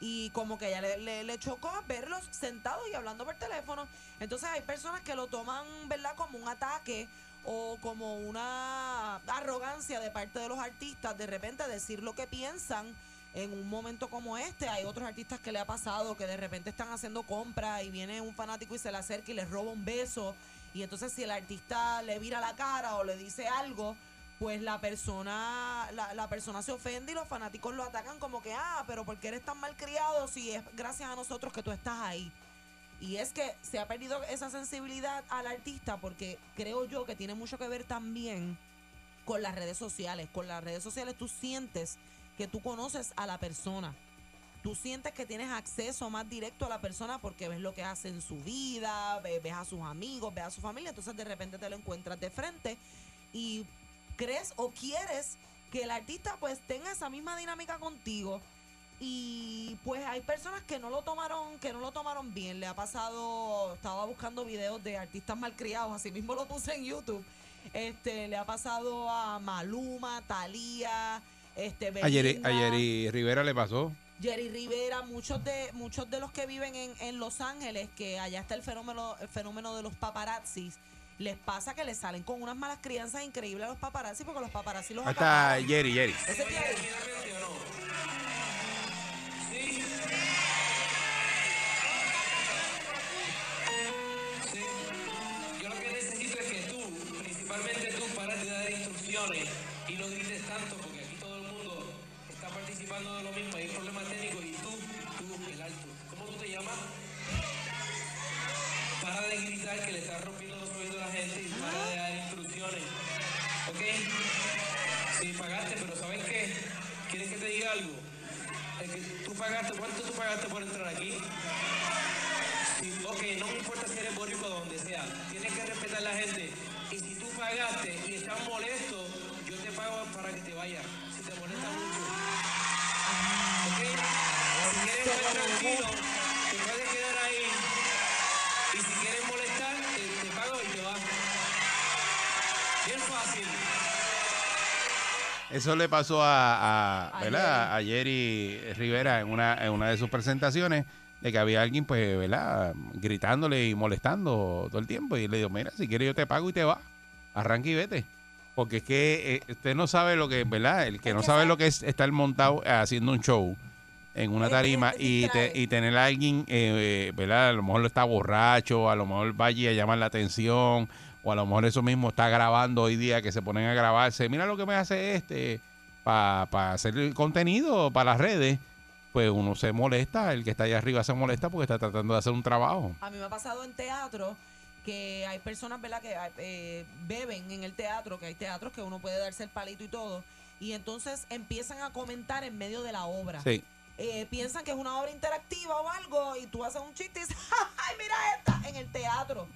Y como que ella le, le, le chocó verlos sentados y hablando por teléfono. Entonces hay personas que lo toman, ¿verdad?, como un ataque o como una arrogancia de parte de los artistas de repente decir lo que piensan en un momento como este. Hay otros artistas que le ha pasado que de repente están haciendo compras y viene un fanático y se le acerca y les roba un beso. Y entonces si el artista le vira la cara o le dice algo, pues la persona, la, la persona se ofende y los fanáticos lo atacan como que, ah, pero ¿por qué eres tan malcriado si es gracias a nosotros que tú estás ahí? Y es que se ha perdido esa sensibilidad al artista porque creo yo que tiene mucho que ver también con las redes sociales. Con las redes sociales tú sientes que tú conoces a la persona. Tú sientes que tienes acceso más directo a la persona porque ves lo que hace en su vida, ve- ves a sus amigos, ves a su familia, entonces de repente te lo encuentras de frente y crees o quieres que el artista pues tenga esa misma dinámica contigo. Y pues hay personas que no lo tomaron que no lo tomaron bien. Le ha pasado estaba buscando videos de artistas malcriados así mismo lo puse en YouTube. Este le ha pasado a Maluma Thalía este A Jerry, Belinda, a Jerry Rivera le pasó. Jerry Rivera, muchos de muchos de los que viven en, en Los Ángeles, que allá está el fenómeno el fenómeno de los paparazzis, les pasa que les salen con unas malas crianzas increíbles a los paparazzi porque los paparazzi los Ahí está. Jerry, Jerry. Ese es Jerry. Yo lo que necesito es que tú, principalmente tú, pares de dar instrucciones y no grites tanto porque aquí todo el mundo está participando de lo mismo. Hay un Eso le pasó a, a, A ¿verdad? a Jerry Rivera en una, en una de sus presentaciones de que había alguien, pues, ¿verdad? Gritándole y molestando todo el tiempo. Y le digo, mira, si quieres yo te pago y te vas. Arranca y vete. Porque es que eh, usted no sabe lo que, ¿verdad? El que no sabe lo que es estar montado eh, haciendo un show en una tarima y, te- y tener a alguien, eh, eh, ¿verdad? A lo mejor está borracho, a lo mejor vaya a llamar la atención, o a lo mejor eso mismo está grabando hoy día que se ponen a grabarse. Mira lo que me hace este para hacer el contenido para las redes. Pues uno se molesta, el que está allá arriba se molesta porque está tratando de hacer un trabajo. A mí me ha pasado en teatro que hay personas, ¿verdad?, que eh, beben en el teatro, que hay teatros que uno puede darse el palito y todo, y entonces empiezan a comentar en medio de la obra. Sí. Eh, piensan que es una obra interactiva o algo, y tú haces un chiste y dices, ¡ay, mira esta! En el teatro.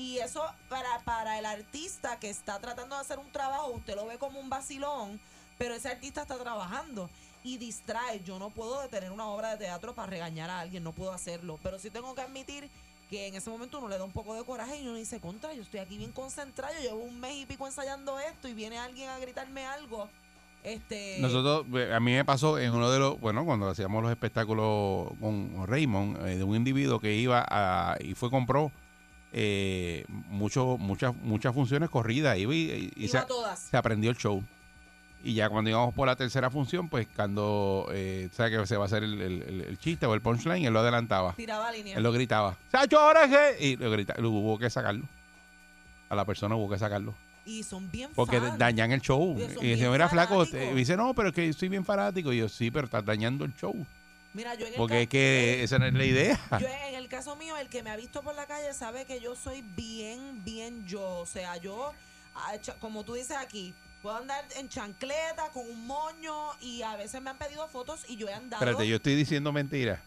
Y eso para, para el artista que está tratando de hacer un trabajo, usted lo ve como un vacilón, pero ese artista está trabajando y distrae. Yo no puedo detener una obra de teatro para regañar a alguien, no puedo hacerlo. Pero sí tengo que admitir que en ese momento uno le da un poco de coraje y uno dice, contra, yo estoy aquí bien concentrado, yo llevo un mes y pico ensayando esto y viene alguien a gritarme algo. Este, Nosotros, eh, a mí me pasó en uno de los, bueno, cuando hacíamos los espectáculos con Raymond, eh, de un individuo que iba a, y fue compró eh, mucho, muchas, muchas funciones corridas, iba y, y se, aprendió el show. Y ya cuando íbamos por la tercera función, pues cuando eh, sabe que se va a hacer el, el- el- el chiste o el punchline, él lo adelantaba. Tiraba línea. Él lo gritaba. ¡Sacho, ahora qué! Y lo grita, lo hubo que sacarlo. A la persona hubo que sacarlo. Y son bien Porque fan. dañan el show. Y dice, bien mira, flaco, y dice, no, pero es que soy bien fanático. Y yo, sí, pero estás dañando el show. Mira, yo en el Porque es que esa no es la idea. Yo en el caso mío, el que me ha visto por la calle sabe que yo soy bien, bien yo. O sea, yo, ah, como tú dices aquí, puedo andar en chancleta, con un moño y a veces me han pedido fotos y yo he andado. Espérate, yo estoy diciendo mentiras.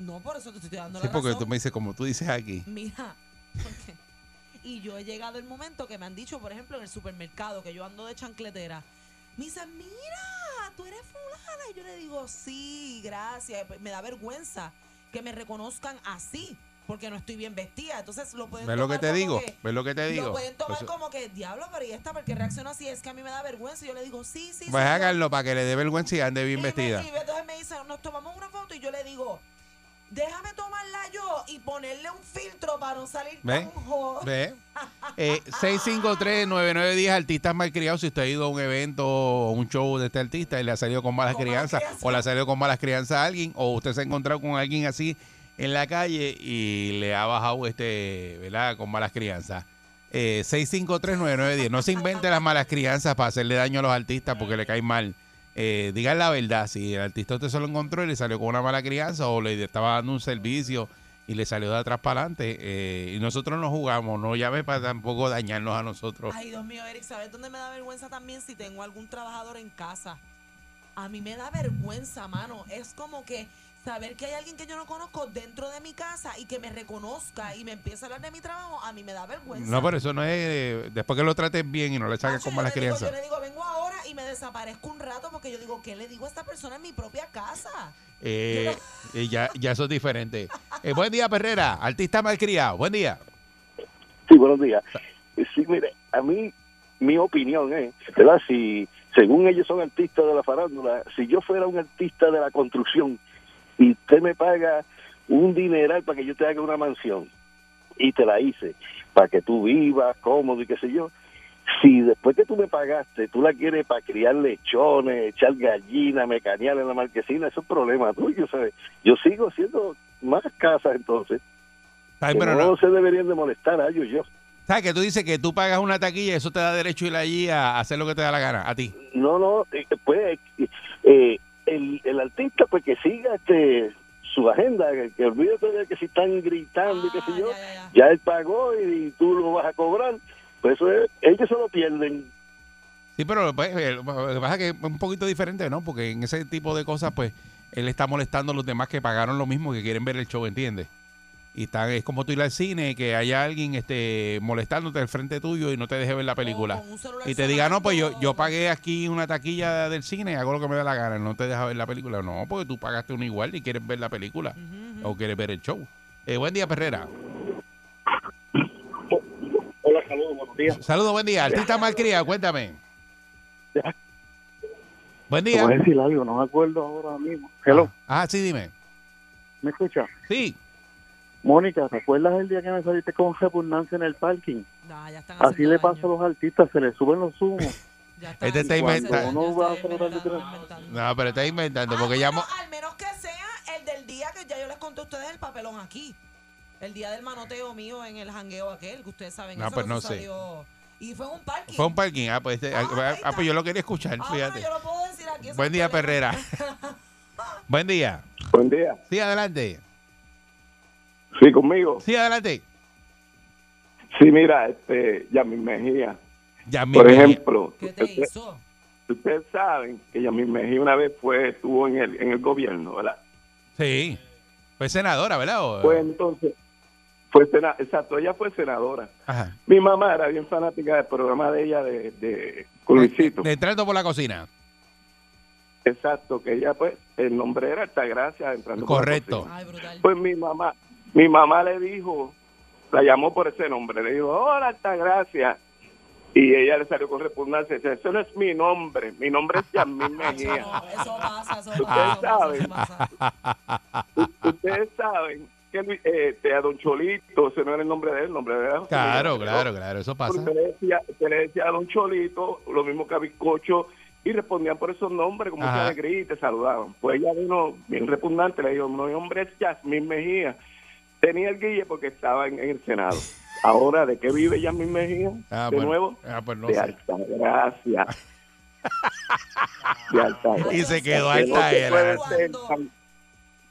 No, por eso te estoy dando Sí, la porque razón. tú me dices, como tú dices aquí. Mira, porque- y yo he llegado el momento que me han dicho, por ejemplo, en el supermercado, que yo ando de chancletera. Me dicen, mira, tú eres fulana. Y yo le digo, sí, gracias. Pues Me da vergüenza que me reconozcan así, porque no estoy bien vestida. Entonces lo pueden ¿Ves lo que te digo? que- ¿Ves lo que te digo? Lo pueden tomar como que, diablo, pero ¿y esta? porque reacciona así? Es que a mí me da vergüenza. Y yo le digo, sí, sí, Pues sí. háganlo para que le dé vergüenza y ande bien y vestida. Me, y entonces me dicen, nos tomamos una foto y yo le digo, déjame tomarla yo y ponerle un filtro para no salir ¿Ve? tan ¿Ve? Eh, 653-9910, artistas malcriados. Si usted ha ido a un evento o un show de este artista y le ha salido con malas crianzas, o le ha salido con malas crianzas a alguien, o usted se ha encontrado con alguien así en la calle y le ha bajado este, ¿verdad? Con malas crianzas. Eh, 653-9910. No se invente las malas crianzas para hacerle daño a los artistas porque le caen mal. Eh, digan la verdad, si el artista usted se lo encontró y le salió con una mala crianza o le estaba dando un servicio y le salió de atrás para adelante eh, y nosotros no jugamos, no llame para tampoco dañarnos a nosotros. Ay, Dios mío, Eric, ¿sabes dónde me da vergüenza también si tengo algún trabajador en casa? A mí me da vergüenza, mano. Es como que saber que hay alguien que yo no conozco dentro de mi casa y que me reconozca y me empieza a hablar de mi trabajo, a mí me da vergüenza. No, pero eso no es eh, después que lo traten bien y no le saquen con malas yo, le digo, crianzas. yo le digo, vengo ahora y me desaparezco un rato porque yo digo, ¿qué le digo a esta persona en mi propia casa? Eh, eh, ya, ya eso es diferente. Eh, buen día, Perrera, artista malcriado. Buen día. Sí, buenos días. Eh, Sí, mire, a mí, mi opinión es, ¿verdad? Si, según ellos son artistas de la farándula, si yo fuera un artista de la construcción y usted me paga un dineral para que yo te haga una mansión y te la hice para que tú vivas cómodo y qué sé yo, si después que tú me pagaste, tú la quieres para criar lechones, echar gallinas, mecanear en la marquesina, eso es problema tuyo, ¿sabes? Yo sigo haciendo más casas entonces. Ay, pero no, no- se deberían de molestar a ellos yo. ¿Sabes que tú dices que tú pagas una taquilla y eso te da derecho a ir allí a hacer lo que te da la gana? A ti. No, no, eh, pues eh, el, el artista pues que siga este su agenda, que, que olvídate de que si están gritando y qué sé yo, ya, él pagó y, tú lo vas a cobrar, pues eso es, ellos se lo pierden. Sí, pero pues, eh, lo que pasa es que es un poquito diferente, ¿no? Porque en ese tipo de cosas, pues, él está molestando a los demás que pagaron lo mismo, que quieren ver el show, ¿entiendes? Y está, es como tú ir al cine, que haya alguien este, molestándote al frente tuyo y no te deje ver la película. Y te diga, no, pues yo, yo pagué aquí una taquilla del cine, hago lo que me da la gana, no te deja ver la película. No, porque tú pagaste una igual y quieres ver la película o quieres ver el show. Eh, buen día, Perrera. Hola, saludos, buenos días. Saludos, buen día. Artista malcriado, cuéntame. Buen día. voy a decir algo, no me acuerdo ahora mismo. Hello, Ah, sí, dime. ¿me escuchas? Sí. Mónica, ¿te acuerdas el día que me saliste con repugnancia en el parking? No, ya están Así le daño. pasa a los artistas, se les suben los humos. Este está inventando. va a hacer una- No, pero está inventando, porque llamo. Al menos que sea ya yo les conté a ustedes el papelón aquí. El día del manoteo mío en el jangueo aquel, que ustedes saben Ah, eso, pues que no eso sé. salió- Y fue un parking. Fue un parking. Ah, pues, este- ah, ah, pues yo lo quería escuchar, Ah, fíjate. bueno, yo lo puedo decir aquí. Buen no día. Perrera. Buen día. Buen día. Sí, adelante. Sí, conmigo. Sí, adelante. Sí, mira, este, Yamil Mejía. Yamil Por Mejía. ejemplo, ¿Qué te usted- hizo? ustedes saben que Yamil Mejía una vez fue, estuvo en el, en el gobierno, ¿verdad? Sí. Fue senadora, ¿verdad? O- Pues entonces, fue sena- exacto, ella fue senadora. Ajá. Mi mamá era bien fanática del programa de ella de, de Luisito. De entrando por la cocina. Exacto, que ella pues, el nombre era Altagracia entrando por la Correcto. cocina. Pues mi mamá, mi mamá le dijo, la llamó por ese nombre, le dijo, hola Altagracia. Y ella le salió con repugnancia, dice, ese no es mi nombre, mi nombre es Yamil Mejía. Eso pasa, eso Ustedes pasa. saben, ustedes saben que este, a Don Cholito, ese no era el nombre de él, el nombre de él. Claro, claro, claro. Eso pasa. Usted le decía, usted le decía a Don Cholito, lo mismo que a Bizcocho, y respondían por esos nombres con mucha alegría y te saludaban. Pues ella vino bien repugnante, le dijo, mi nombre es Yasmín Mejía. Tenía el guille porque estaba en, en el Senado. Ahora, ¿de qué vive Yasmín Mejía? Ah, de pues- nuevo, ah, pues no de sé. De Altagracia. Y se quedó no alta era. tan-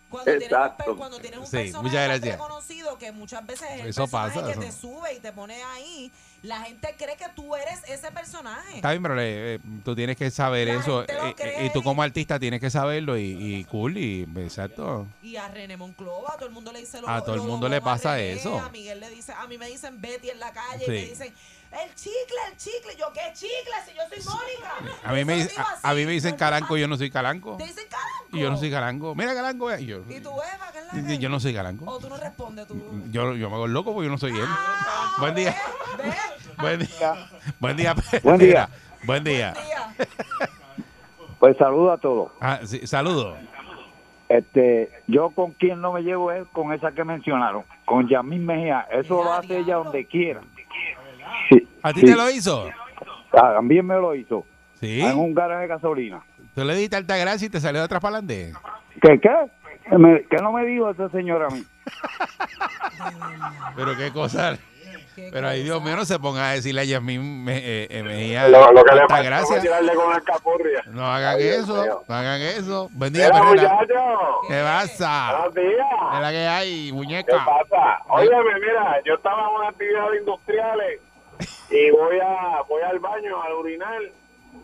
Cuando tienes, un, Exacto. cuando tienes un Sí, personaje muchas tan gracias. reconocido que muchas veces es el Eso personaje pasa, que te eso. sube y te pone ahí, la gente cree que tú eres ese personaje. Está bien, pero eh, tú tienes que saber eso. gente lo eh, eh, y tú como artista tienes que saberlo. Y, y cool, y exacto. Y a René Monclova, a todo el mundo le dice lo A todo el mundo le a pasa René, eso. A Miguel le dice, a mí me dicen Betty en la calle Sí. y me dicen, el chicle, el chicle. Yo, ¿qué chicle? Si yo soy Mónica. A mí, me, Eso dice- digo a, a mí así. me dicen calanco, yo no soy calanco. Te dicen calanco. Y yo no soy calanco. Mira, calanco. eh, y yo, ¿Y tú, Eva, qué es la y- que- yo no soy calanco. O tú no respondes, tú. Yo, yo me hago el loco porque yo no soy él. Buen día. Buen día. Buen día. Buen día. Buen día. Pues saludo a todos. Ah, sí, saludos. Este, yo con quien no me llevo es con esa que mencionaron, con Yamín Mejía. Eso lo hace ella donde quiera. ¿A ti sí. te lo hizo? Ah, También me lo hizo. Sí. En un garaje de gasolina. Tú le diste alta gracia y te salió de atrás para adelante. ¿Qué qué? Me- ¿Qué no me dijo esa señora a mí? Pero qué cosa. Pero ay, Dios mío, no se ponga a decirle a Yasmín me, eh, eh, Mejía Lo, lo que le alta falta gracia. es tirarle con la capurria. No hagan Ay, eso, no hagan eso. Buen día, muchacho. ¿Qué pasa? Buenos días. ¿Qué es la que hay, ¿Qué muñeca? pasa? Óyeme, mira, yo estaba en una actividad industriales y voy a voy al baño al orinar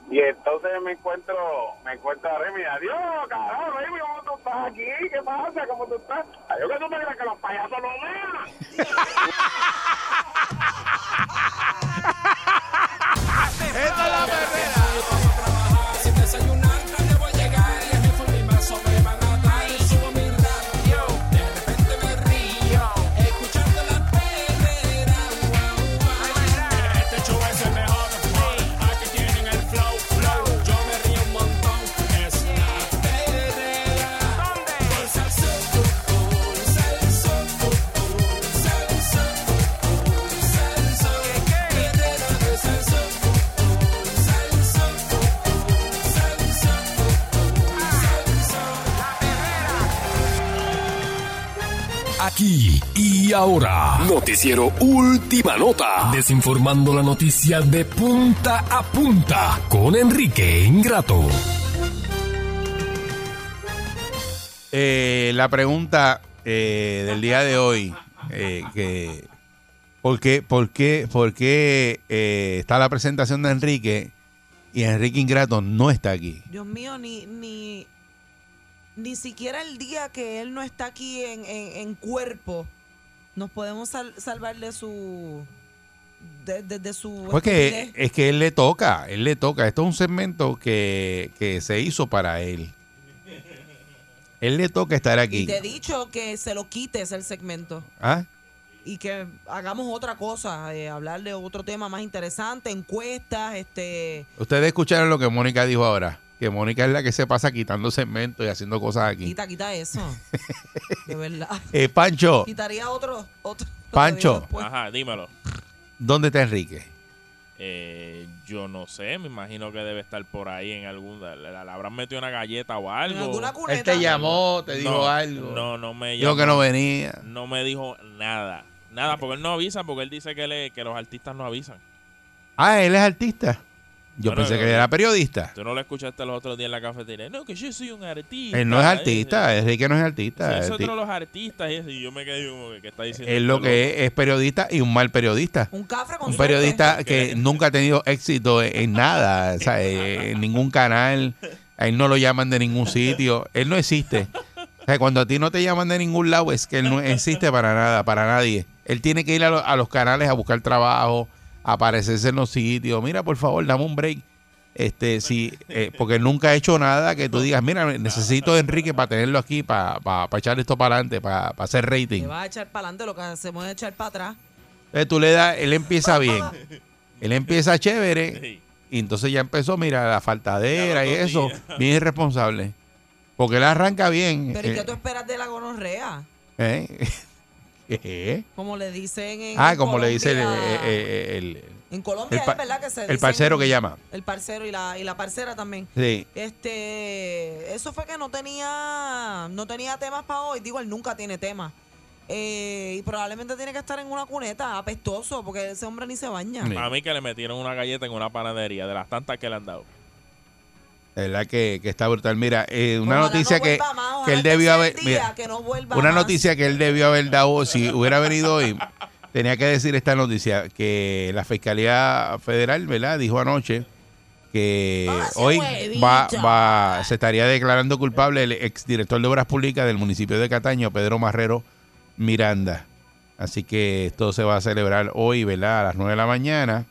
y entonces me encuentro me encuentro a Remy, adiós, carajo, Remy, ¿cómo tú estás aquí? ¿Qué pasa? ¿Cómo tú estás? Adiós, que tú crees que los payasos no vean. ¡Esta es la perrera! Ahora. Noticiero Última Nota. Desinformando la noticia de punta a punta con Enrique Ingrato. Eh, la pregunta eh, del día de hoy, eh, que ¿por qué, por qué, por qué eh, está la presentación de Enrique y Enrique Ingrato no está aquí? Dios mío, ni, ni, ni siquiera el día que él no está aquí en, en, en cuerpo, nos podemos sal- salvar de su... De, de- de su... Porque estupidez. es que él le toca, él le toca. Esto es un segmento que, que se hizo para él. Él le toca estar Y aquí. te he dicho que se lo quites el segmento. ¿Ah? y que hagamos otra cosa, eh, hablar de otro tema más interesante, encuestas, este... Ustedes escucharon lo que Mónica dijo ahora. Que Mónica es la que se pasa quitando segmentos y haciendo cosas aquí. Quita, quita eso. De verdad. Eh, Pancho, Quitaría otro... otro Pancho, Ajá, dímelo. ¿dónde está Enrique? Eh, yo no sé, me imagino que debe estar por ahí en algún. Le, le habrán metido una galleta o algo. alguna Él te llamó, te dijo No, algo. No, no me Dijo que no llamó. venía. No me dijo nada. Nada, porque él no avisa, porque él dice que, le, que los artistas no avisan. Ah, él es artista. Yo Bueno, pensé que él era periodista. Tú no lo escuchaste los otros días en la cafetería. No, que yo soy un artista. Él no es artista, Enrique no es artista. Sí, es nosotros ti- los artistas y eso, y yo me quedé como que ¿qué está diciendo. Él lo este que es, es periodista y un mal periodista. Un cafre con Un suerte. periodista que nunca ha tenido éxito en, en nada, o sea, eh, en ningún canal. A él no lo llaman de ningún sitio. Él no existe. O sea, cuando a ti no te llaman de ningún lado es que él no existe para nada, para nadie. Él tiene que ir a, lo- a los canales a buscar trabajo, aparecerse en los sitios. Mira, por favor, dame un break. Este, sí, eh, porque él nunca ha hecho nada que tú digas, mira, necesito a Enrique para tenerlo aquí, para, para, para echar esto para adelante, para, para hacer rating. Te vas a echar para adelante, lo que hacemos es echar para atrás. Entonces tú le das, él empieza bien. Él empieza chévere. Y entonces ya empezó, mira, la faltadera y eso. Bien irresponsable. Porque él arranca bien. Pero ¿y eh, qué tú esperas de la gonorrea? ¿eh? ¿Qué? Como le dicen en Ah, en como le dice el, Colombia- eh, el- el- En Colombia es verdad que se el dicen- parcero que llama. El parcero y la, y la parcera también. Sí. Este, eso fue que no tenía, no tenía temas para hoy. Digo, él nunca tiene temas. Eh, y probablemente tiene que estar en una cuneta apestoso porque ese hombre ni se baña. A mí que le metieron una galleta en una panadería de las tantas que le han dado. Verdad que, que está brutal. Mira, eh, una Ojalá noticia no que, que ojalá él debió sea el haber. día mira, que no vuelva una más. noticia que él debió haber dado, si hubiera venido hoy, tenía que decir esta noticia: que la Fiscalía Federal, ¿verdad? Dijo anoche que hoy va, va, se estaría declarando culpable el exdirector de Obras Públicas del municipio de Cataño, Pedro Marrero Miranda. Así que esto se va a celebrar hoy, ¿verdad? A las 9 de la mañana.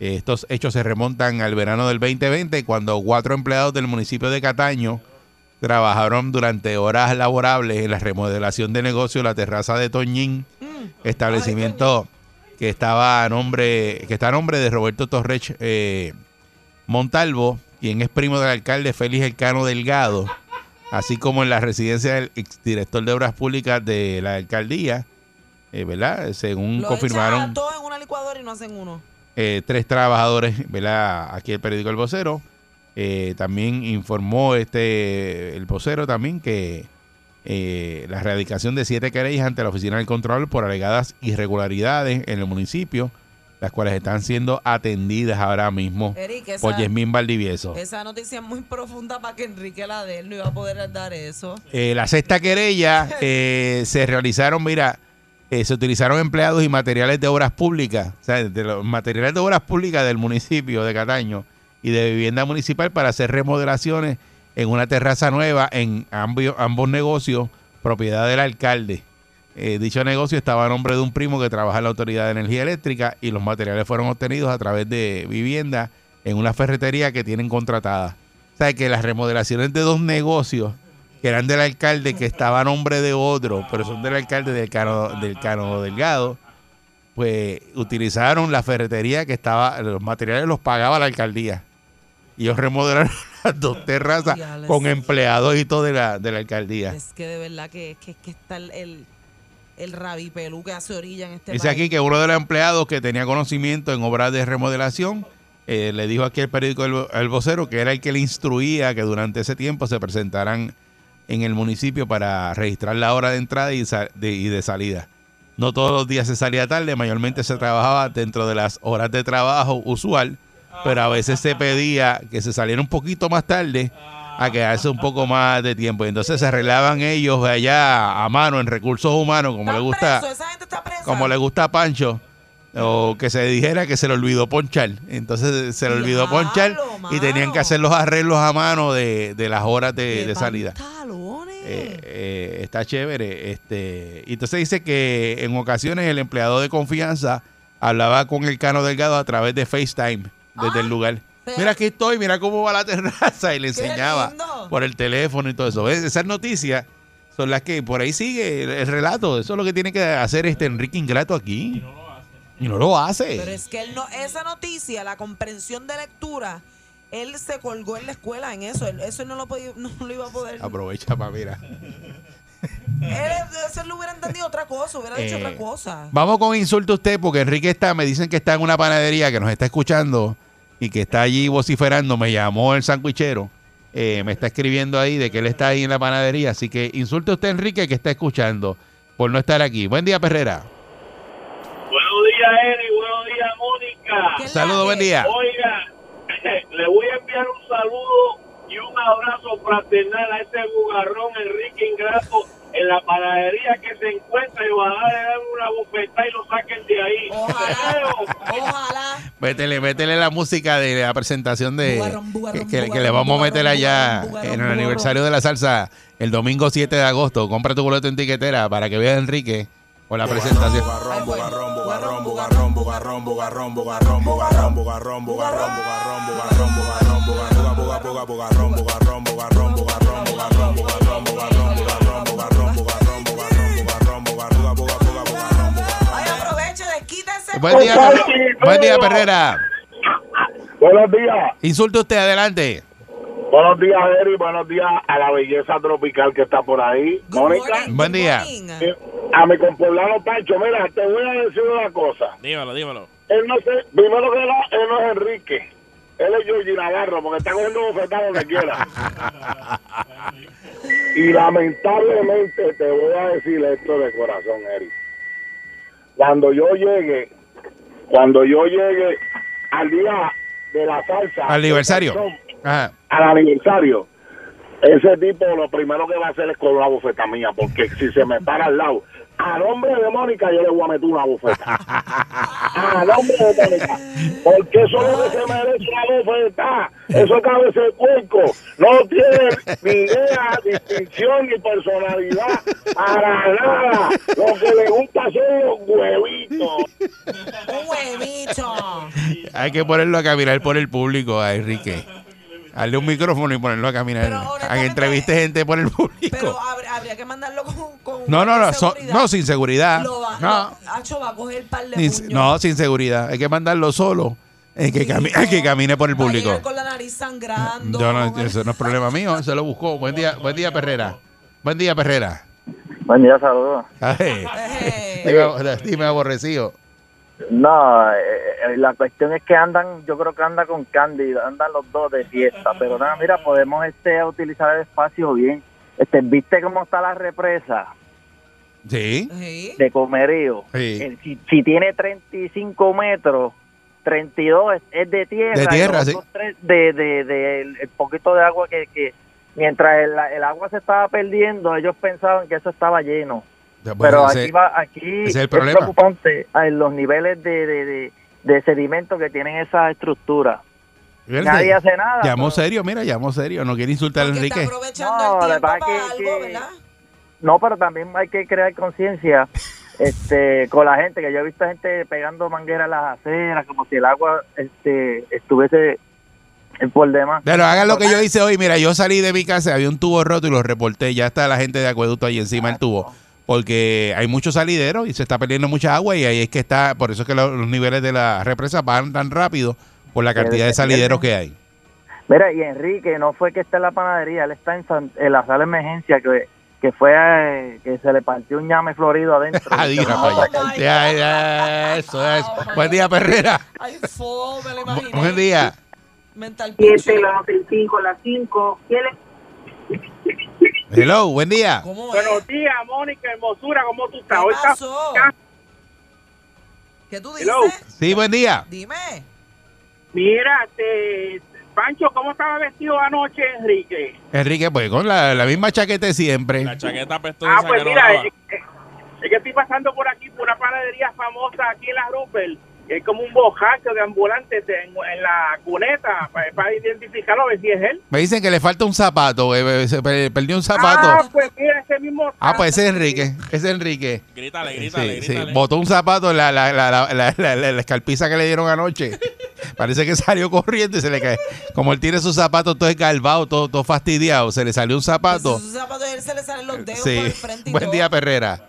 Estos hechos se remontan al verano del 2020, cuando cuatro empleados del municipio de Cataño trabajaron durante horas laborables en la remodelación de negocio La Terraza de Toñín, establecimiento que estaba a nombre, que está a nombre de Roberto Torrech eh, Montalvo, quien es primo del alcalde Félix Elcano Delgado, así como en la residencia del exdirector de Obras Públicas de la alcaldía, eh, ¿verdad? Según Lo confirmaron echan todo en una licuadora y no hacen uno. eh, tres trabajadores, ¿verdad? Aquí el periódico El Vocero. Eh, también informó este el vocero también que eh, la erradicación de siete querellas ante la Oficina del Control por alegadas irregularidades en el municipio, las cuales están siendo atendidas ahora mismo Eric, esa- por Yasmín Valdivieso. Esa noticia es muy profunda para que Enrique la dé. No iba a poder dar eso. Eh, la sexta querella eh, se realizaron, mira, eh, se utilizaron empleados y materiales de obras públicas, o sea, de los materiales de obras públicas del municipio de Cataño y de vivienda municipal para hacer remodelaciones en una terraza nueva en ambos, ambos negocios, propiedad del alcalde. Eh, dicho negocio estaba a nombre de un primo que trabaja en la Autoridad de Energía Eléctrica y los materiales fueron obtenidos a través de vivienda en una ferretería que tienen contratada. O sea, que las remodelaciones de dos negocios que eran del alcalde que estaba a nombre de otro, pero son del alcalde del Cano, del Cano Delgado, pues utilizaron la ferretería que estaba, los materiales los pagaba la alcaldía. Y ellos remodelaron las dos terrazas con empleados y todo de la, de la alcaldía. Es que de verdad que, que, que está el, el, el rabipelú que hace orilla en este Dice país. aquí que uno de los empleados que tenía conocimiento en obras de remodelación eh, le dijo aquí al periódico el, El Vocero que era el que le instruía que durante ese tiempo se presentaran en el municipio para registrar la hora de entrada y, de, y de salida. No todos los días se salía tarde, mayormente se trabajaba dentro de las horas de trabajo usual, pero a veces se pedía que se saliera un poquito más tarde a quedarse un poco más de tiempo. Y entonces se arreglaban ellos allá a mano en recursos humanos, como le gusta Preso, esa gente está presa. como le gusta a Pancho, o que se dijera que se le olvidó ponchar. Entonces se le olvidó ponchar y tenían que hacer los arreglos a mano de, de las horas de, de salida. Eh, eh, está chévere. Este, y entonces dice que en ocasiones el empleado de confianza hablaba con el Cano Delgado a través de FaceTime desde el lugar. Mira aquí estoy, mira cómo va la terraza y le enseñaba por el teléfono y todo eso. ¿Ves? Esas noticias son las que por ahí sigue el, el relato. Eso es lo que tiene que hacer este Enrique Ingrato aquí. Y no lo hace. Pero es que él no, esa noticia, la comprensión de lectura, él se colgó en la escuela en eso. Él- eso él no lo, podía, no lo iba a poder. Aprovecha para mira. Él, eso lo hubiera entendido otra cosa, hubiera dicho Eh, otra cosa. Vamos con insulto usted, porque Enrique está, me dicen que está en una panadería, que nos está escuchando y que está allí vociferando. Me llamó el sandwichero, eh, me está escribiendo ahí de que él está ahí en la panadería. Así que insulte usted, Enrique, que está escuchando por no estar aquí. Buen día, Perrera. Buenos días, Eri. Buenos días, Mónica. Saludos, buen día. Oiga, le voy a enviar un saludo y un abrazo fraternal a ese bugarrón Enrique Ingrato en la panadería que se encuentra y ojalá le den una bofetada y lo saquen de ahí. Ojalá. Métele, métele la música de la presentación de que, que- que le vamos a meter allá en el aniversario de la salsa el domingo 7 de agosto. Compra tu boleto en tiquetera para que vea a Enrique con la presentación. Buen día, Per- buen día, Perrera. Buenos días. Insulte usted, adelante. Buenos días, Eri. Buenos días a la belleza tropical que está por ahí. Mónica. Buen día. Eh, A mi compoblano Pancho, mira, te voy a decir una cosa. Dímelo, dímelo. Él no sé, primero que nada, él no es Enrique. Él es Georgie Navarro, porque está cogiendo bofetadas donde quiera. y lamentablemente te voy a decir esto de corazón, Eric. Cuando yo llegue, cuando yo llegue al día de la salsa, Al aniversario. son, Ajá. al aniversario, ese tipo lo primero que va a hacer es con una bofeta mía, porque si se me para al lado, a nombre de Mónica yo le voy a meter una bofeta. a nombre de Mónica. Porque eso es lo que se merece una bofeta. Eso cabeza de puerco. No tiene ni idea, distinción ni personalidad. Para nada. Lo que le gusta son los huevitos. Un huevito. Hay que ponerlo a caminar por el público a Enrique. Darle un micrófono y ponerlo a caminar. A que entreviste gente por el público. Pero habría, que mandarlo con, con No, no, no, so- no, sin seguridad. Lo va, No. lo- Acho va a coger par de Ni- no, sin seguridad. Hay que mandarlo solo. El que, cami- el que camine por el Va a público. llegar con la nariz sangrando. Yo no, eso no es problema mío. Se lo buscó. Buen día, buen día, Perrera. Buen día, Perrera. Buen día, saludos. Ay, dime, dime aborrecido. No, eh, eh, la cuestión es que andan, yo creo que anda con Candy, andan los dos de fiesta, pero nada, mira, podemos este utilizar el espacio bien. Este, ¿viste cómo está la represa Sí. de Comerío? Sí. Eh, si, si tiene 35 metros, 32 es, es de tierra. De tierra, sí. de, de, de el, el poquito de agua que, que mientras el, el agua se estaba perdiendo, ellos pensaban que eso estaba lleno. Bueno, Pero ese- aquí va, aquí es el problema. preocupante ah, los niveles de, de, de, de sedimento que tienen esa estructura. Fíjate, Nadie hace nada. Llamó serio, mira, llamó serio. No quiere insultar a Enrique. No, la verdad que- que- No, pero también hay que crear conciencia este con la gente, que yo he visto gente pegando mangueras a las aceras, como si el agua este estuviese por demás. Pero hagan lo que yo hice hoy. Mira, yo salí de mi casa, había un tubo roto y lo reporté. Ya está la gente de acueducto ahí encima del tubo. Porque hay muchos salideros y se está perdiendo mucha agua y ahí es que está, por eso es que lo- los niveles de la represa van tan rápido por la cantidad de salideros que hay. Mira, y Enrique no fue que está en la panadería, él está en, San- en la sala de emergencia que, que fue eh, que se le partió un llame florido adentro. Adiós, para allá. Ya, ya, eso es. Buen día, Perrera. Ay, fome, me lo imaginé. Buen día. Mental Siete, las 5, las 5. ¿Quién es? Hello, buen día. Buenos días, Mónica Hermosura, ¿cómo tú estás? ¿Qué pasó? ¿Qué tú dices? Hello. Sí, buen día. Dime. Mira, este, Pancho, ¿cómo estaba vestido anoche, Enrique? Enrique, pues con la, la misma chaqueta de siempre. La chaqueta apestosa Ah, pues mira, daba. es, es- que estoy pasando por aquí, por una panadería famosa aquí en la Rupert. Es como un bojacho de ambulantes en, en la cuneta para, para identificarlo, a ver si es él. Me dicen que le falta un zapato. eh, Se per- perdió un zapato. Ah, pues mira, ese mismo. Ah, pues ese es Enrique. Ese es Enrique. Grítale, Sí, grítale, sí. Botó un zapato en la, la, la, la, la, la- la- la escalpiza que le dieron anoche. Parece que salió corriendo y se le cae. Como él tiene sus zapatos todo esgalvado, todo, todo fastidiado, se le salió un zapato. Sus zapatos, él se le salen los dedos Sí. por el frente y Buen todo. día, Perrera.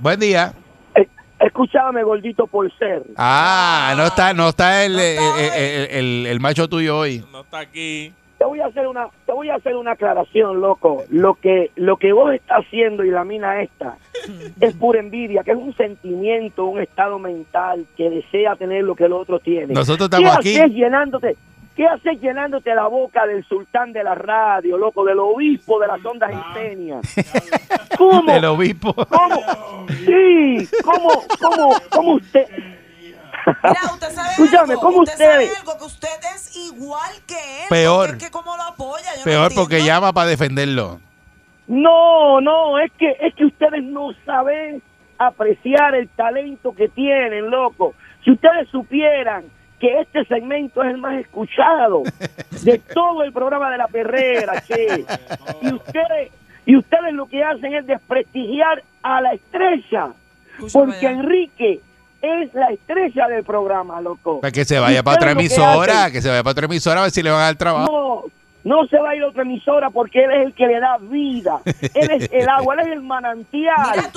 Buen día. Escúchame, gordito, por ser. Ah, no está, no está el, el, el- el- el macho tuyo hoy. No está aquí. Te voy a hacer una te voy a hacer una aclaración, loco. Lo que lo que vos estás haciendo y la mina esta es pura envidia, que es un sentimiento, un estado mental que desea tener lo que el otro tiene. Nosotros estamos ¿Qué aquí. haces llenándote? ¿Qué haces llenándote la boca del sultán de la radio, loco, del obispo de las ondas ingenias? ¿Cómo? Del obispo. ¿Cómo? Sí, ¿cómo, cómo, cómo usted? Escúchame, ¿cómo Usted sabe algo que usted es igual que él. Peor. porque es que cómo lo apoya. Yo no Peor porque llama para defenderlo. No, no, es que es que ustedes no saben apreciar el talento que tienen, loco. Si ustedes supieran que este segmento es el más escuchado de todo el programa de la perrera, che. Y ustedes y ustedes lo que hacen es desprestigiar a la estrella, porque Enrique es la estrella del programa, loco. Para que se vaya para otra que emisora, que se vaya para otra emisora a ver si le van a dar trabajo. no, no se va a ir a otra emisora porque él es el que le da vida. Él es el agua, él es el manantial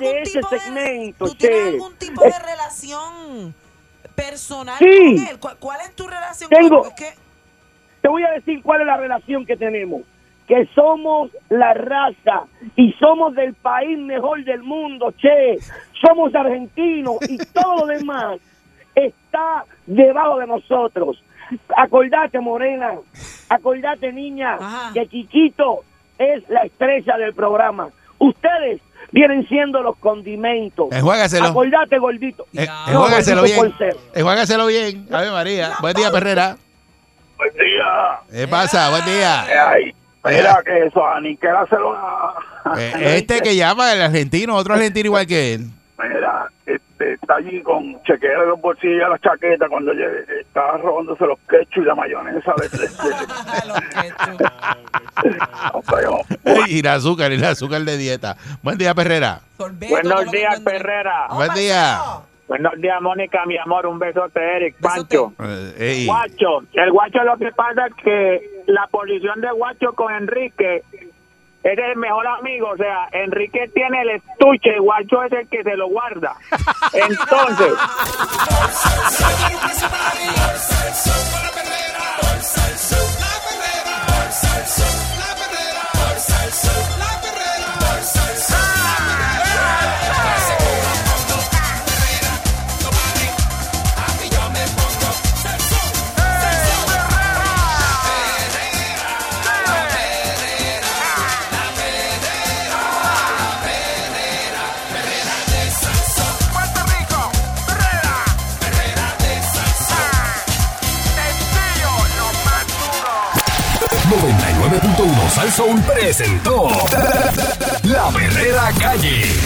de ese segmento. ¿Tú tienes algún tipo de relación personal Sí. con él? ¿Cuál, cuál es tu relación Tengo- con él? Es que Te voy a decir cuál es la relación que tenemos. Que somos la raza y somos del país mejor del mundo, che. Somos argentinos y todo lo demás está debajo de nosotros. Acordate, Morena, acordate, niña, que Chiquito es la estrella del programa. Ustedes vienen siendo los condimentos. Enjuágaselo. Acordate, gordito. Eh, No, enjuágaselo gordito bien. Enjuágaselo bien. Ave María. Buen día, Perrera. Buen día. ¿Qué pasa? Buen día. Ay, mira que eso, a Nickel hacer una... Eh, Este que llama, el argentino, otro argentino igual que él. Mira, este, está allí con chequera de los bolsillos de la chaqueta cuando está robándose los ketchup y la mayonesa de, de- de- Y el azúcar, y el azúcar de dieta. Buen día, Perrera. Buenos días, Perrera. Buen día. Buenos días, Mónica, mi amor. Un besote, Eric. Pancho. Eh, ey. Guacho. El guacho lo que pasa es que la posición de guacho con Enrique es el mejor amigo. O sea, Enrique tiene el estuche y guacho es el que se lo guarda. Entonces, Sal presentó La Verdadera Calle.